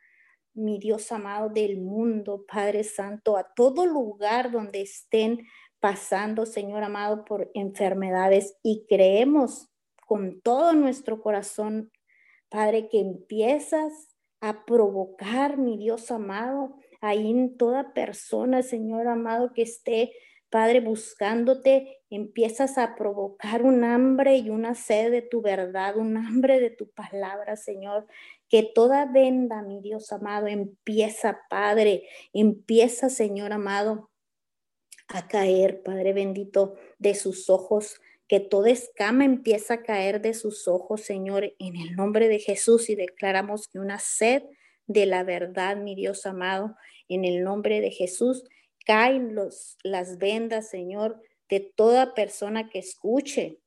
mi Dios amado del mundo, Padre Santo, a todo lugar donde estén pasando, Señor amado, por enfermedades y creemos con todo nuestro corazón, Padre, que empiezas a provocar, mi Dios amado, ahí en toda persona, Señor amado, que esté, Padre, buscándote, empiezas a provocar un hambre y una sed de tu verdad, un hambre de tu palabra, Señor. Que toda venda, mi Dios amado, empieza, Padre, empieza, Señor amado, a caer, Padre bendito, de sus ojos que toda escama empieza a caer de sus ojos, Señor, en el nombre de Jesús y declaramos que una sed de la verdad, mi Dios amado, en el nombre de Jesús, caen los, las vendas, Señor, de toda persona que escuche.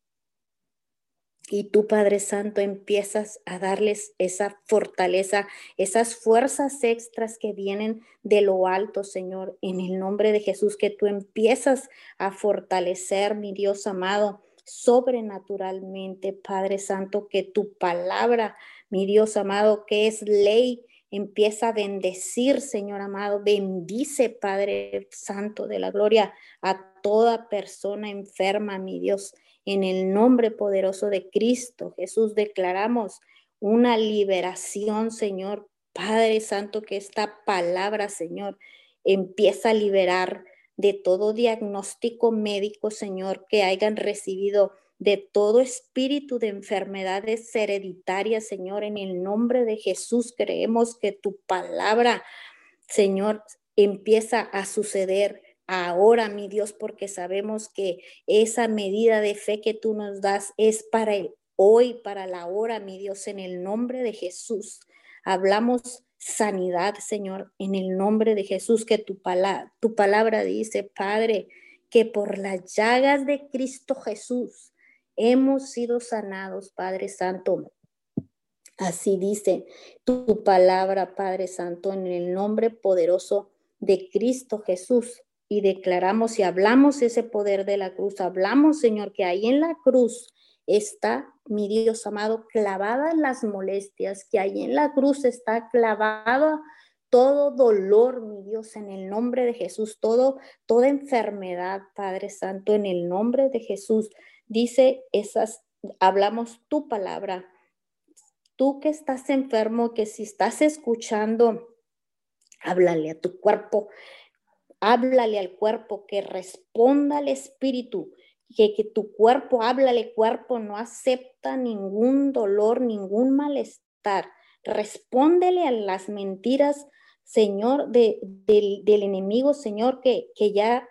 Y tú, Padre Santo, empiezas a darles esa fortaleza, esas fuerzas extras que vienen de lo alto, Señor, en el nombre de Jesús, que tú empiezas a fortalecer, mi Dios amado, sobrenaturalmente, Padre Santo, que tu palabra, mi Dios amado, que es ley, empieza a bendecir, Señor amado. Bendice, Padre Santo de la Gloria, a toda persona enferma, mi Dios. En el nombre poderoso de Cristo, Jesús, declaramos una liberación, Señor. Padre Santo, que esta palabra, Señor, empieza a liberar de todo diagnóstico médico, Señor, que hayan recibido de todo espíritu de enfermedades hereditarias, Señor, en el nombre de Jesús creemos que tu palabra, Señor, empieza a suceder ahora, mi Dios, porque sabemos que esa medida de fe que tú nos das es para el hoy, para la hora, mi Dios, en el nombre de Jesús. Hablamos sanidad, Señor, en el nombre de Jesús, que tu, palabra, tu palabra dice, Padre, que por las llagas de Cristo Jesús hemos sido sanados, Padre Santo. Así dice tu palabra, Padre Santo, en el nombre poderoso de Cristo Jesús. Y declaramos y hablamos ese poder de la cruz. Hablamos, Señor, que ahí en la cruz está, mi Dios amado, clavada en las molestias, que ahí en la cruz está clavada todo dolor, mi Dios, en el nombre de Jesús, todo, toda enfermedad, Padre Santo, en el nombre de Jesús. Dice esas, hablamos tu palabra. Tú que estás enfermo, que si estás escuchando, háblale a tu cuerpo, háblale al cuerpo, que responda al espíritu, que, que tu cuerpo, háblale cuerpo, no acepta ningún dolor, ningún malestar. Respóndele a las mentiras, Señor, de, del, del, enemigo, Señor, que, que ya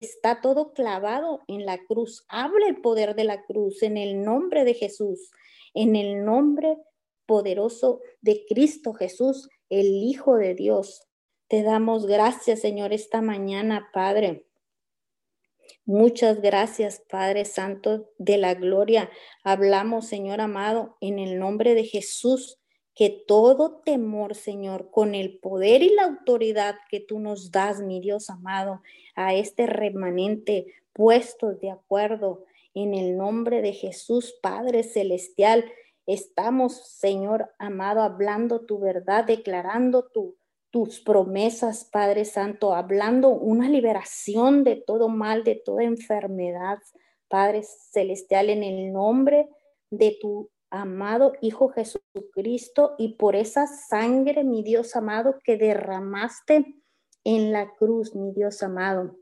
está todo clavado en la cruz. Habla el poder de la cruz en el nombre de Jesús, en el nombre poderoso de Cristo Jesús. el Hijo de Dios. Te damos gracias, Señor, esta mañana, Padre. Muchas gracias, Padre Santo de la Gloria. Hablamos, Señor amado, en el nombre de Jesús, que todo temor, Señor, con el poder y la autoridad que tú nos das, mi Dios amado, a este remanente puestos de acuerdo en el nombre de Jesús, Padre Celestial. Estamos, Señor amado, hablando tu verdad, declarando tu tus promesas, Padre Santo, hablando una liberación de todo mal, de toda enfermedad, Padre Celestial, en el nombre de tu amado Hijo Jesucristo y por esa sangre, mi Dios amado, que derramaste en la cruz, mi Dios amado.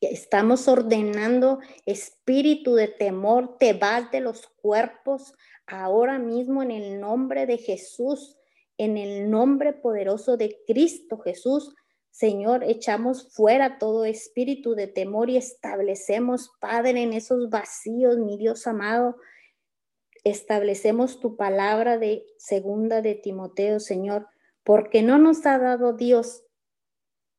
Estamos ordenando espíritu de temor, te vas de los cuerpos ahora mismo en el nombre de Jesús en el nombre poderoso de Cristo Jesús. Señor, echamos fuera todo espíritu de temor y establecemos, Padre, en esos vacíos, mi Dios amado, establecemos tu palabra de segunda de Timoteo, Señor, porque no nos ha dado Dios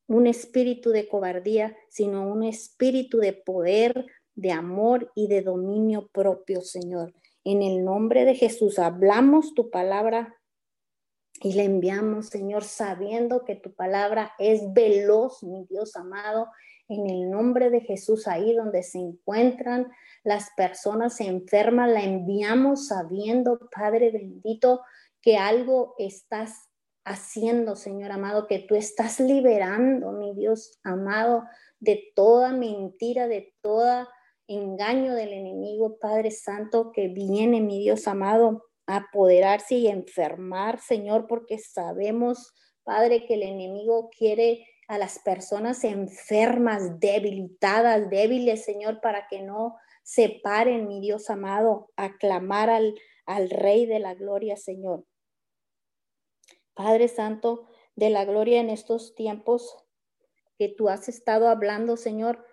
un espíritu de cobardía, sino un espíritu de poder, de amor y de dominio propio, Señor. En el nombre de Jesús hablamos tu palabra y le enviamos, Señor, sabiendo que tu palabra es veloz, mi Dios amado, en el nombre de Jesús, ahí donde se encuentran las personas enfermas, la enviamos sabiendo, Padre bendito, que algo estás haciendo, Señor amado, que tú estás liberando, mi Dios amado, de toda mentira, de todo engaño del enemigo, Padre Santo, que viene, mi Dios amado, apoderarse y enfermar, Señor, porque sabemos, Padre, que el enemigo quiere a las personas enfermas, debilitadas, débiles, Señor, para que no se paren, mi Dios amado, a clamar al, al Rey de la Gloria, Señor. Padre Santo de la Gloria en estos tiempos que tú has estado hablando, Señor,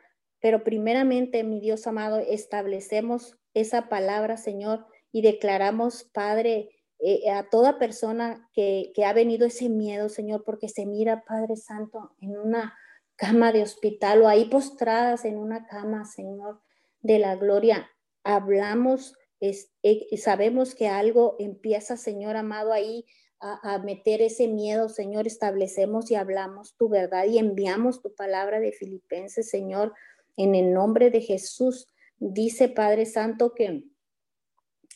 pero primeramente, mi Dios amado, establecemos esa palabra, Señor, y declaramos, Padre, eh, a toda persona que, que ha venido ese miedo, Señor, porque se mira, Padre Santo, en una cama de hospital o ahí postradas en una cama, Señor, de la gloria. Hablamos, es, eh, sabemos que algo empieza, Señor amado, ahí a, a, meter ese miedo, Señor. Establecemos y hablamos tu verdad y enviamos tu palabra de Filipenses, Señor, en el nombre de Jesús. Dice Padre Santo que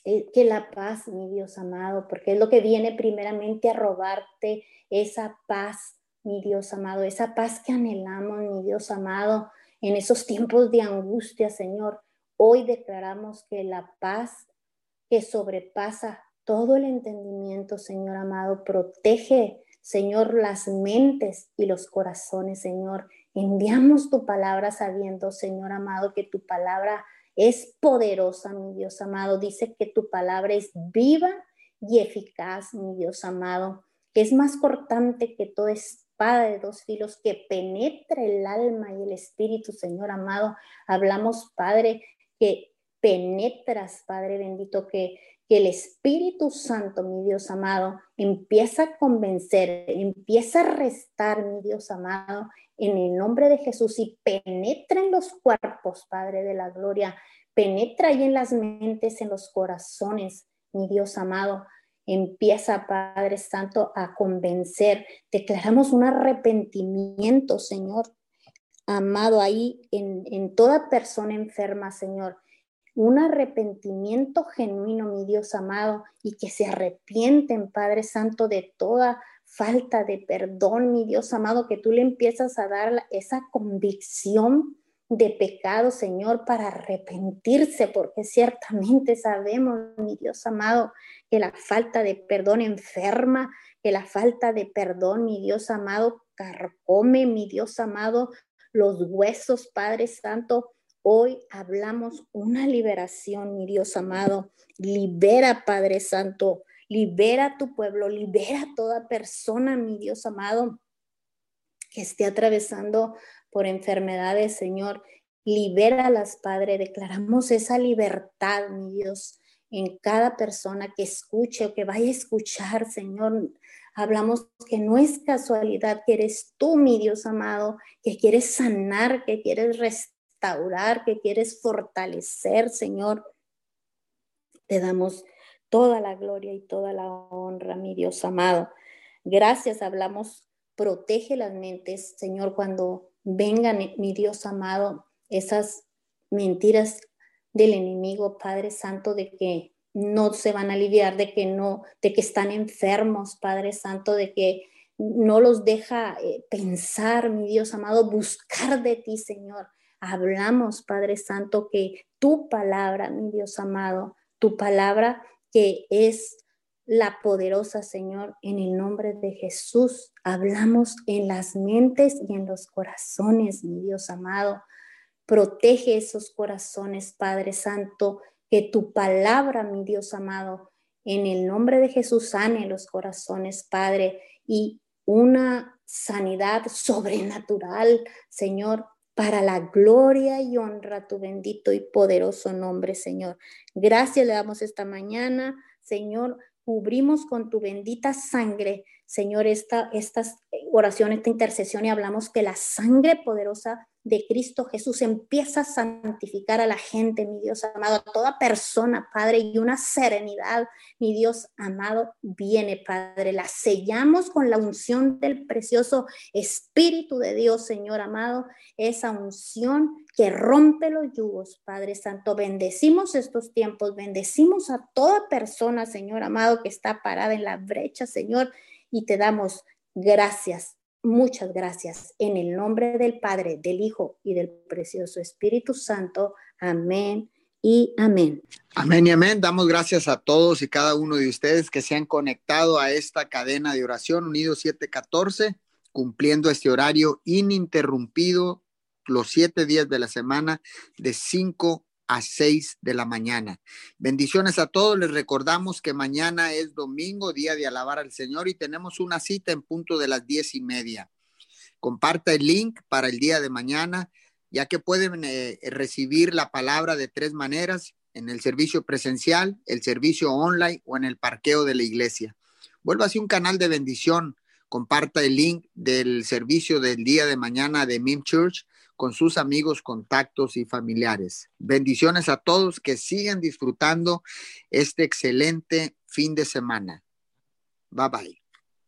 que la paz, mi Dios amado, porque es lo que viene primeramente a robarte esa paz, mi Dios amado, esa paz que anhelamos, mi Dios amado, en esos tiempos de angustia, Señor. Hoy declaramos que la paz que sobrepasa todo el entendimiento, Señor amado, protege, Señor, las mentes y los corazones, Señor. Enviamos tu palabra sabiendo, Señor amado, que tu palabra es poderosa, mi Dios amado. Dice que tu palabra es viva y eficaz, mi Dios amado, que es más cortante que toda espada de dos filos que penetra el alma y el espíritu, Señor amado. Hablamos, Padre, que penetras, Padre bendito, que, que el Espíritu Santo, mi Dios amado, empieza a convencer, empieza a restar, mi Dios amado, en el nombre de Jesús y penetra en los cuerpos, Padre de la Gloria, penetra ahí en las mentes, en los corazones, mi Dios amado. Empieza, Padre Santo, a convencer. Declaramos un arrepentimiento, Señor, amado, ahí en, en toda persona enferma, Señor un arrepentimiento genuino, mi Dios amado, y que se arrepienten, Padre Santo, de toda falta de perdón, mi Dios amado, que tú le empiezas a dar esa convicción de pecado, Señor, para arrepentirse, porque ciertamente sabemos, mi Dios amado, que la falta de perdón enferma, que la falta de perdón, mi Dios amado, carcome, mi Dios amado, los huesos, Padre Santo. Hoy hablamos una liberación, mi Dios amado. Libera, Padre Santo, Libera a tu pueblo, libera a toda persona, mi Dios amado, que esté atravesando por enfermedades, Señor. Libéralas, Padre. Declaramos esa libertad, mi Dios, en cada persona que escuche o que vaya a escuchar, Señor. Hablamos que no es casualidad, que eres tú, mi Dios amado, que quieres sanar, que quieres restaurar, que quieres fortalecer, Señor. Te damos toda la gloria y toda la honra, mi Dios amado. Gracias, hablamos, protege las mentes, Señor, cuando vengan, mi Dios amado, esas mentiras del enemigo, Padre Santo, de que no se van a aliviar, de que no, de que están enfermos, Padre Santo, de que no los deja eh, pensar, mi Dios amado, buscar de ti, Señor. Hablamos, Padre Santo, que tu palabra, mi Dios amado, tu palabra que es la poderosa, Señor, en el nombre de Jesús, hablamos en las mentes y en los corazones, mi Dios amado. Protege esos corazones, Padre Santo, que tu palabra, mi Dios amado, en el nombre de Jesús sane los corazones, Padre, y una sanidad sobrenatural, Señor, para la gloria y honra tu bendito y poderoso nombre, Señor. Gracias le damos esta mañana, Señor. Cubrimos con tu bendita sangre, Señor, esta, estas oraciones, esta intercesión y hablamos que la sangre poderosa de Cristo Jesús empieza a santificar a la gente, mi Dios amado, a toda persona, Padre, y una serenidad, mi Dios amado, viene, Padre. La sellamos con la unción del precioso Espíritu de Dios, Señor amado, esa unción que rompe los yugos, Padre Santo. Bendecimos estos tiempos, bendecimos a toda persona, Señor amado, que está parada en la brecha, Señor, y te damos gracias Muchas gracias. En el nombre del Padre, del Hijo y del precioso Espíritu Santo. Amén y amén. Amén y amén. Damos gracias a todos y cada uno de ustedes que se han conectado a esta cadena de oración Unidos 714, cumpliendo este horario ininterrumpido los siete días de la semana de 5 a 6 de la mañana. Bendiciones a todos. Les recordamos que mañana es domingo, día de alabar al Señor y tenemos una cita en punto de las diez y media. Comparta el link para el día de mañana, ya que pueden eh, recibir la palabra de tres maneras, en el servicio presencial, el servicio online o en el parqueo de la iglesia. Vuélvase un canal de bendición. Comparta el link del servicio del día de mañana de MIM Church con sus amigos, contactos y familiares. Bendiciones a todos que sigan disfrutando este excelente fin de semana. Bye bye.